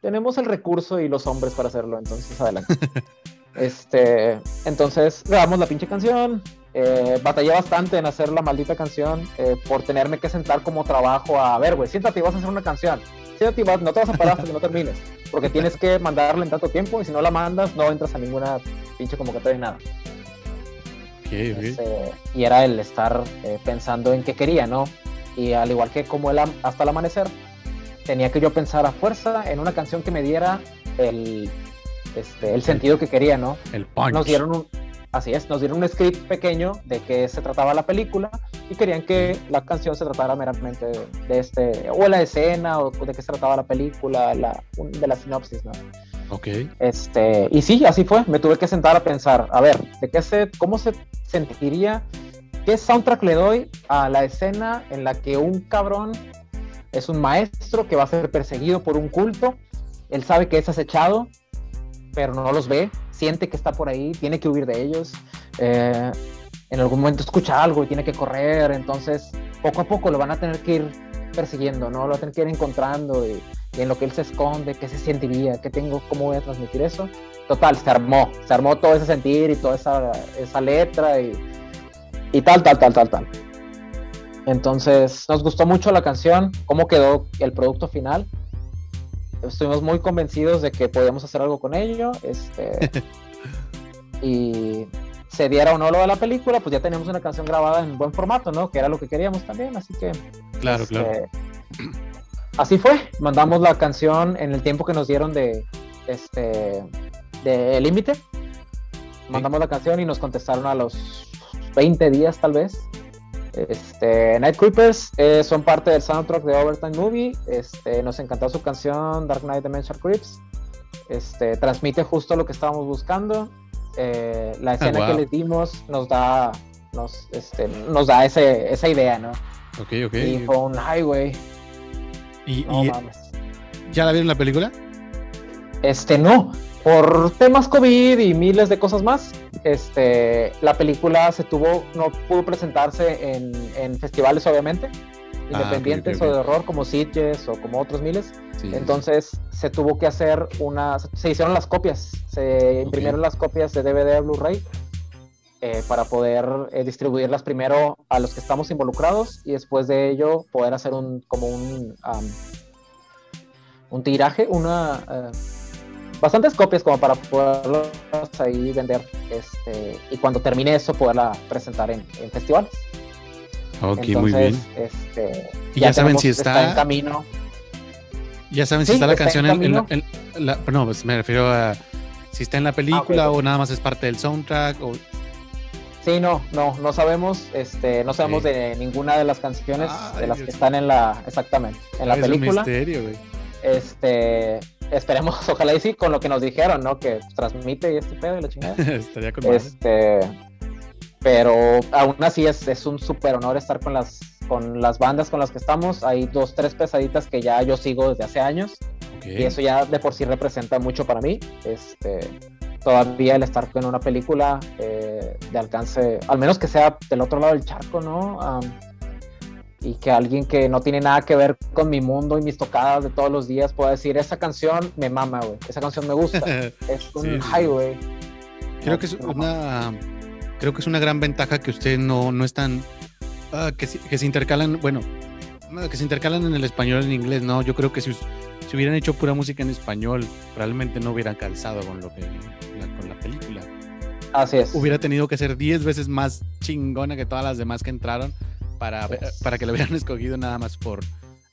tenemos el recurso y los hombres para hacerlo, entonces adelante. *laughs* este, entonces grabamos la pinche canción, eh, batallé bastante en hacer la maldita canción eh, por tenerme que sentar como trabajo a, ver, güey, siéntate y vas a hacer una canción. Siéntate y vas, no te vas a parar hasta que no termines, porque tienes que mandarla en tanto tiempo y si no la mandas no entras a ninguna pinche convocatoria ni nada. Este, y era el estar eh, pensando en qué quería, ¿no? Y al igual que como el, hasta el amanecer, tenía que yo pensar a fuerza en una canción que me diera el, este, el sentido que quería, ¿no? El punch. Nos dieron un, así es, nos dieron un script pequeño de qué se trataba la película y querían que la canción se tratara meramente de este, o la escena, o de qué se trataba la película, la, de la sinopsis, ¿no? Ok. Este, y sí, así fue. Me tuve que sentar a pensar, a ver, ¿de qué se, cómo se sentiría, qué soundtrack le doy a la escena en la que un cabrón es un maestro que va a ser perseguido por un culto. Él sabe que es acechado, pero no los ve. Siente que está por ahí, tiene que huir de ellos. Eh, en algún momento escucha algo y tiene que correr. Entonces, poco a poco lo van a tener que ir persiguiendo, ¿no? Lo van a tener que ir encontrando y, en lo que él se esconde, qué se sentiría, qué tengo, cómo voy a transmitir eso. Total, se armó, se armó todo ese sentir y toda esa, esa letra y, y tal, tal, tal, tal, tal. Entonces, nos gustó mucho la canción, cómo quedó el producto final. Estuvimos muy convencidos de que podíamos hacer algo con ello. Este, *laughs* y se diera o no lo de la película, pues ya teníamos una canción grabada en buen formato, ¿no? Que era lo que queríamos también, así que... Claro, este, claro. *clears throat* Así fue, mandamos la canción en el tiempo que nos dieron de, este, de límite. Mandamos la canción y nos contestaron a los 20 días tal vez. Este, Night Creepers eh, son parte del soundtrack de Overtime Movie. Este, nos encantó su canción Dark Knight Dimension Creeps. Este, transmite justo lo que estábamos buscando. Eh, la ah, escena que le dimos nos da, nos, este, nos da ese, esa idea, ¿no? Ok, ok. Y fue un highway. ¿Y, ¿Ya la vieron la película? Este, no por temas COVID y miles de cosas más, este, la película se tuvo, no pudo presentarse en, festivales obviamente, ah, independientes o de horror como Sitges o como otros miles. Entonces se tuvo que hacer una, se hicieron las copias, se imprimieron las copias de DVD Blu-ray eh, para poder eh, distribuirlas primero a los que estamos involucrados y después de ello poder hacer un como un un tiraje, una uh, bastantes copias como para poderlas ahí vender este, y cuando termine eso poderla presentar en, festivales. Ok, muy bien. Este, y ya, saben si está... en camino. Ya saben si está la canción en, la, No, pues me refiero a si está en la película ah, o nada más es parte del soundtrack o... Sí, no, no, no sabemos, este, no sabemos de ninguna de las canciones de las que están en la, exactamente, en la película. Un misterio, güey. Este, esperemos, *laughs* ojalá y sí, con lo que nos dijeron, ¿no? Que transmite y este pedo y la chingada. *laughs* Estaría con Este, pero aún así es, es un súper honor estar con las, con las bandas con las que estamos. Hay dos, tres pesaditas que ya yo sigo desde hace años. Y eso ya de por sí representa mucho para mí. Este, todavía el estar con una película eh, de alcance, al menos que sea del otro lado del charco, ¿no? Y que alguien que no tiene nada que ver con mi mundo y mis tocadas de todos los días pueda decir, esa canción me mama, güey, esa canción me gusta, *laughs* es un highway. Creo que es una, creo que es una gran ventaja que ustedes no, no están, ah, que, que, se intercalan, bueno, No, que se intercalan en el español en inglés, no. Yo creo que si, si hubieran hecho pura música en español, probablemente no hubieran calzado con lo que con la película. Así es. Hubiera tenido que ser 10 veces más chingona que todas las demás que entraron para, para que lo hubieran *laughs* escogido nada más por,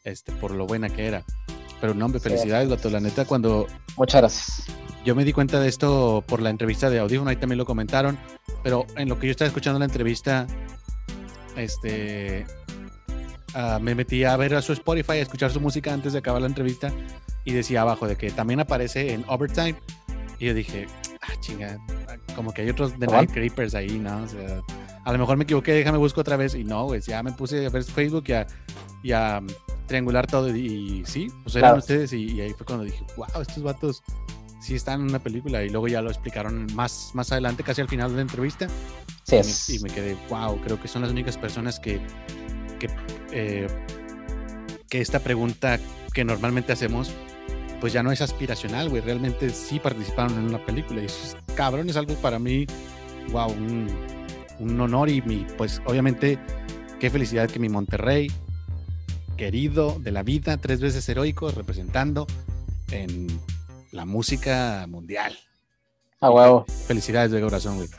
este, por lo buena que era. Pero no, hombre, felicidades, vato. La neta, cuando. Muchas gracias. Yo me di cuenta de esto por la entrevista de Audífono, ahí también lo comentaron. Pero en lo que yo estaba escuchando la entrevista, este. Ah, me metí a ver a su Spotify, a escuchar su música antes de acabar la entrevista. Y decía abajo de que también aparece en Overtime. Y yo dije, ah, chinga, como que hay otros de Night Creepers ahí, ¿no? O sea, a lo mejor me equivoqué, déjame busco otra vez. Y no, güey, ya me puse a ver Facebook y a triangular todo. Y, sí, pues eran ustedes. Y, ahí fue cuando dije, wow, estos vatos sí están en una película y luego ya lo explicaron más, más adelante, casi al final de la entrevista. Sí, y, me, quedé, wow, creo que son las únicas personas que, que, eh, que esta pregunta que normalmente hacemos, pues ya no es aspiracional, güey, realmente sí participaron en una película y eso es cabrón, es algo para mí, wow, un, un honor y mi, pues obviamente qué felicidad que mi Monterrey querido de la vida, tres veces heroico, representando en la música mundial. A huevo. Felicidades de corazón, güey.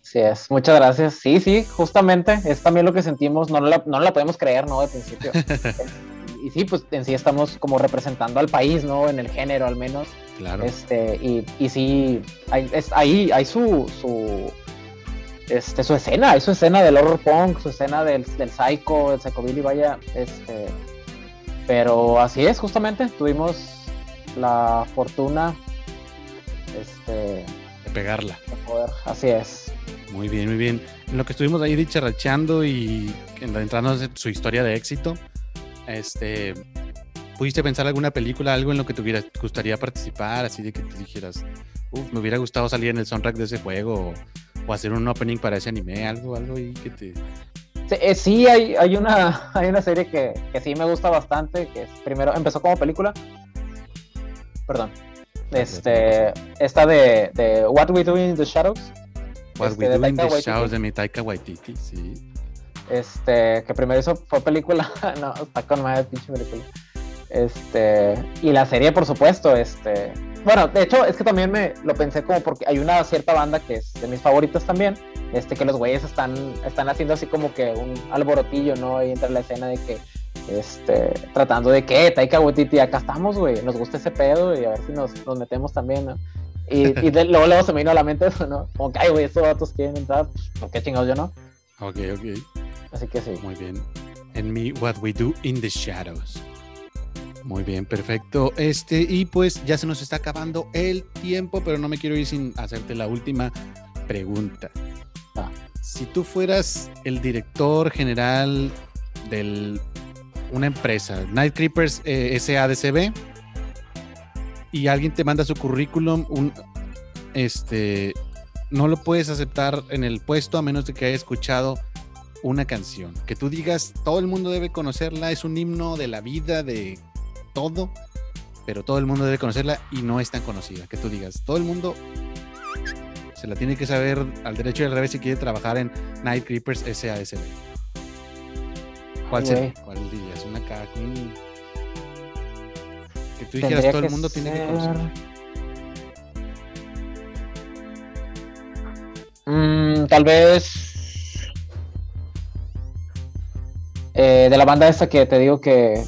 Sí, es. Muchas gracias. Sí, sí, justamente es también lo que sentimos. No la, no la podemos creer, ¿no? De principio. *laughs* y sí, pues en sí estamos como representando al país, ¿no? En el género al menos. Claro. Este, y, y sí, hay, es, ahí hay su, su, este, su escena, es su escena del horror punk, su escena del, del psycho, del psychobilly, vaya, este, pero así es, justamente, tuvimos la fortuna, este, de pegarla. De poder, así es. Muy bien, muy bien. En lo que estuvimos ahí dicharrachando y entrando en su historia de éxito, este, ¿pudiste pensar alguna película, algo en lo que te gustaría participar, así de que te dijeras, uff, me hubiera gustado salir en el soundtrack de ese juego? o hacer un opening para ese anime, algo, algo ahí que te... Sí, eh, hay, hay, una, *laughs* hay una serie que, que, sí me gusta bastante, que es, primero empezó como película, perdón, este, esta de, de What We Do in the Shadows. What We este, Do in the Shadows de mi Taika Waititi, sí. Este, que primero hizo fue película, *laughs* no, está con más pinche película. Este, y la serie, por supuesto, este, bueno, de hecho, es que también me lo pensé como porque hay una cierta banda que es de mis favoritos también, este, que los güeyes están, están haciendo así como que un alborotillo, ¿no? Y entra la escena de que, este, tratando de que, Taika Waititi, acá estamos, güey, nos gusta ese pedo y a ver si nos, nos metemos también, ¿no? Y, y luego, luego se me vino a la mente eso, ¿no? Como que, ay, güey, estos datos quieren entrar, pues, qué chingados yo no? Ok, ok. Así que sí. Muy bien. En mi What We Do in the Shadows. Muy bien, perfecto. Este, y pues ya se nos está acabando el tiempo, pero no me quiero ir sin hacerte la última pregunta. Ah, si tú fueras el director general de una empresa, Night Creepers eh, SADCB, y alguien te manda su currículum, un, este, no lo puedes aceptar en el puesto a menos de que haya escuchado una canción. Que tú digas, todo el mundo debe conocerla, es un himno de la vida, de todo, pero todo el mundo debe conocerla y no es tan conocida. Que tú digas, todo el mundo se la tiene que saber al derecho y al revés si quiere trabajar en Night Creepers SASB. ¿Cuál sería? ¿Cuál dirías? Una cara Que tú dijeras, todo el mundo tiene que conocerla. Mm, tal vez eh, de la banda esta que te digo que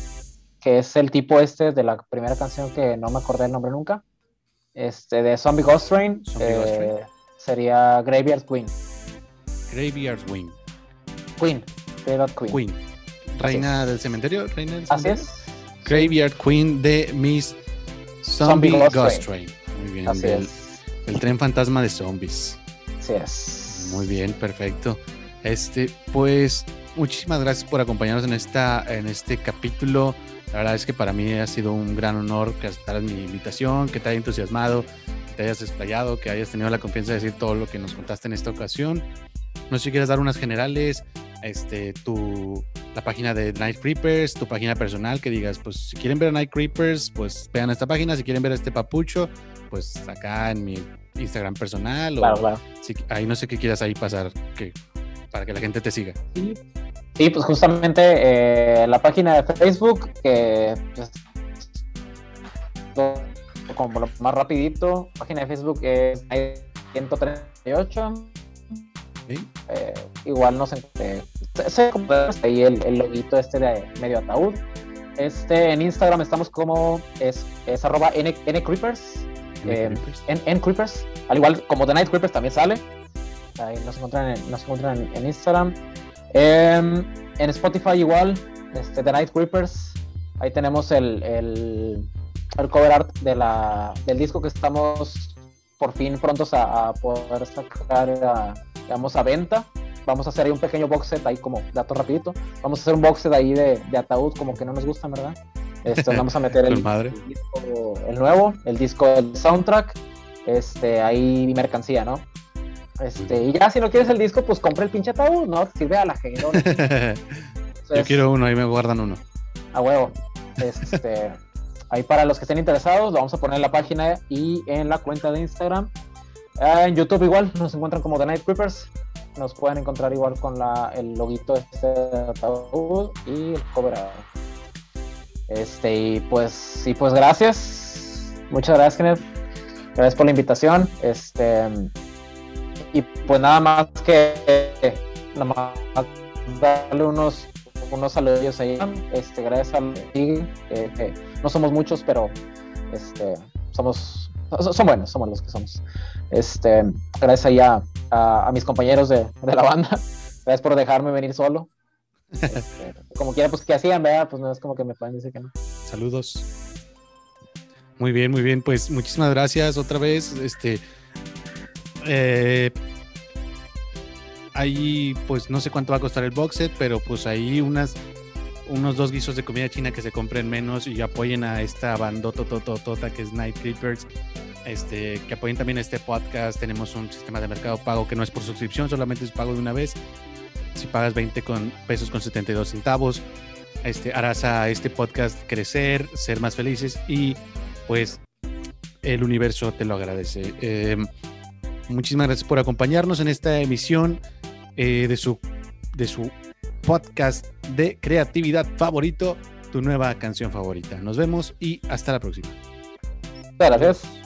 que es el tipo este de la primera canción que no me acordé el nombre nunca, este, de Zombie Ghost Train, eh, sería Graveyard Queen. Graveyard Queen. Queen, Graveyard Queen. Queen. Reina del cementerio, reina del Así es. Graveyard Queen de Miss Zombie, Ghost, Train. Muy bien. Así es. El tren fantasma de zombies. Así es. Muy bien, perfecto. Este, pues, muchísimas gracias por acompañarnos en esta, en este capítulo la verdad es que para mí ha sido un gran honor que aceptaras mi invitación, que te haya entusiasmado, que te hayas desplayado, que hayas tenido la confianza de decir todo lo que nos contaste en esta ocasión. No sé si quieres dar unas generales, este, tu, la página de Night Creepers, tu página personal, que digas, pues si quieren ver a Night Creepers, pues vean esta página, si quieren ver a este papucho, pues acá en mi Instagram personal, o claro, ahí no sé qué quieras ahí pasar, que, para que la gente te siga. Sí, Sí, pues justamente eh, la página de Facebook, que pues, como lo más rapidito, página de Facebook es 138. Eh, igual no sé, se ahí el, el loguito este de medio ataúd. Este, en Instagram estamos como es, es arroba N, Creepers. N, eh, Creepers. Al igual como The Night Creepers también sale. Ahí nos encuentran en, nos encuentran en, Instagram. Em, en Spotify igual, este, The Night Creepers. Ahí tenemos el, el, el, cover art de la, del disco que estamos por fin prontos a, poder sacar, a, digamos, a venta vamos a hacer ahí un pequeño box set ahí como dato rapidito. Vamos a hacer un box set ahí de, de ataúd como que no nos gusta, ¿verdad? Este, vamos a meter *laughs* el, disco, el nuevo, el disco del soundtrack, este, ahí mercancía, ¿no? Este, y ya si no quieres el disco, pues compra el pinche ataúd, ¿no? Sirve a la gente. *laughs* Yo quiero uno, ahí me guardan uno. A huevo. Este, ahí para los que estén interesados, lo vamos a poner en la página y en la cuenta de Instagram. Ah, en YouTube igual, nos encuentran como The Night Creepers nos pueden encontrar igual con la, el loguito este ataúd y el cover Este, y pues, y pues gracias. Muchas gracias, Kenneth. Gracias por la invitación. Este, y pues nada más que nada más darle unos unos saludos ahí. Este, gracias a ti. no somos muchos, pero este, somos, son buenos, somos los que somos. Este, gracias ahí a, a, mis compañeros de, de, la banda. Gracias por dejarme venir solo. Este, como quiera, pues que hacían, ¿verdad? Pues no es como que me pueden decir que no. Saludos. Muy bien, muy bien. Pues muchísimas gracias otra vez. Este. Eh, ahí, pues no sé cuánto va a costar el box set, pero pues ahí unas unos dos guisos de comida china que se compren menos y apoyen a esta bandota que es Night Creepers este, que apoyen también este podcast. Tenemos un sistema de mercado pago que no es por suscripción, solamente es pago de una vez. Si pagas 20 con, pesos con 72 centavos, este, harás a este podcast crecer, ser más felices y pues el universo te lo agradece. Em, muchísimas gracias por acompañarnos en esta emisión eh, de, su, de su podcast de creatividad favorito, tu nueva canción favorita. Nos vemos y hasta la próxima. Gracias.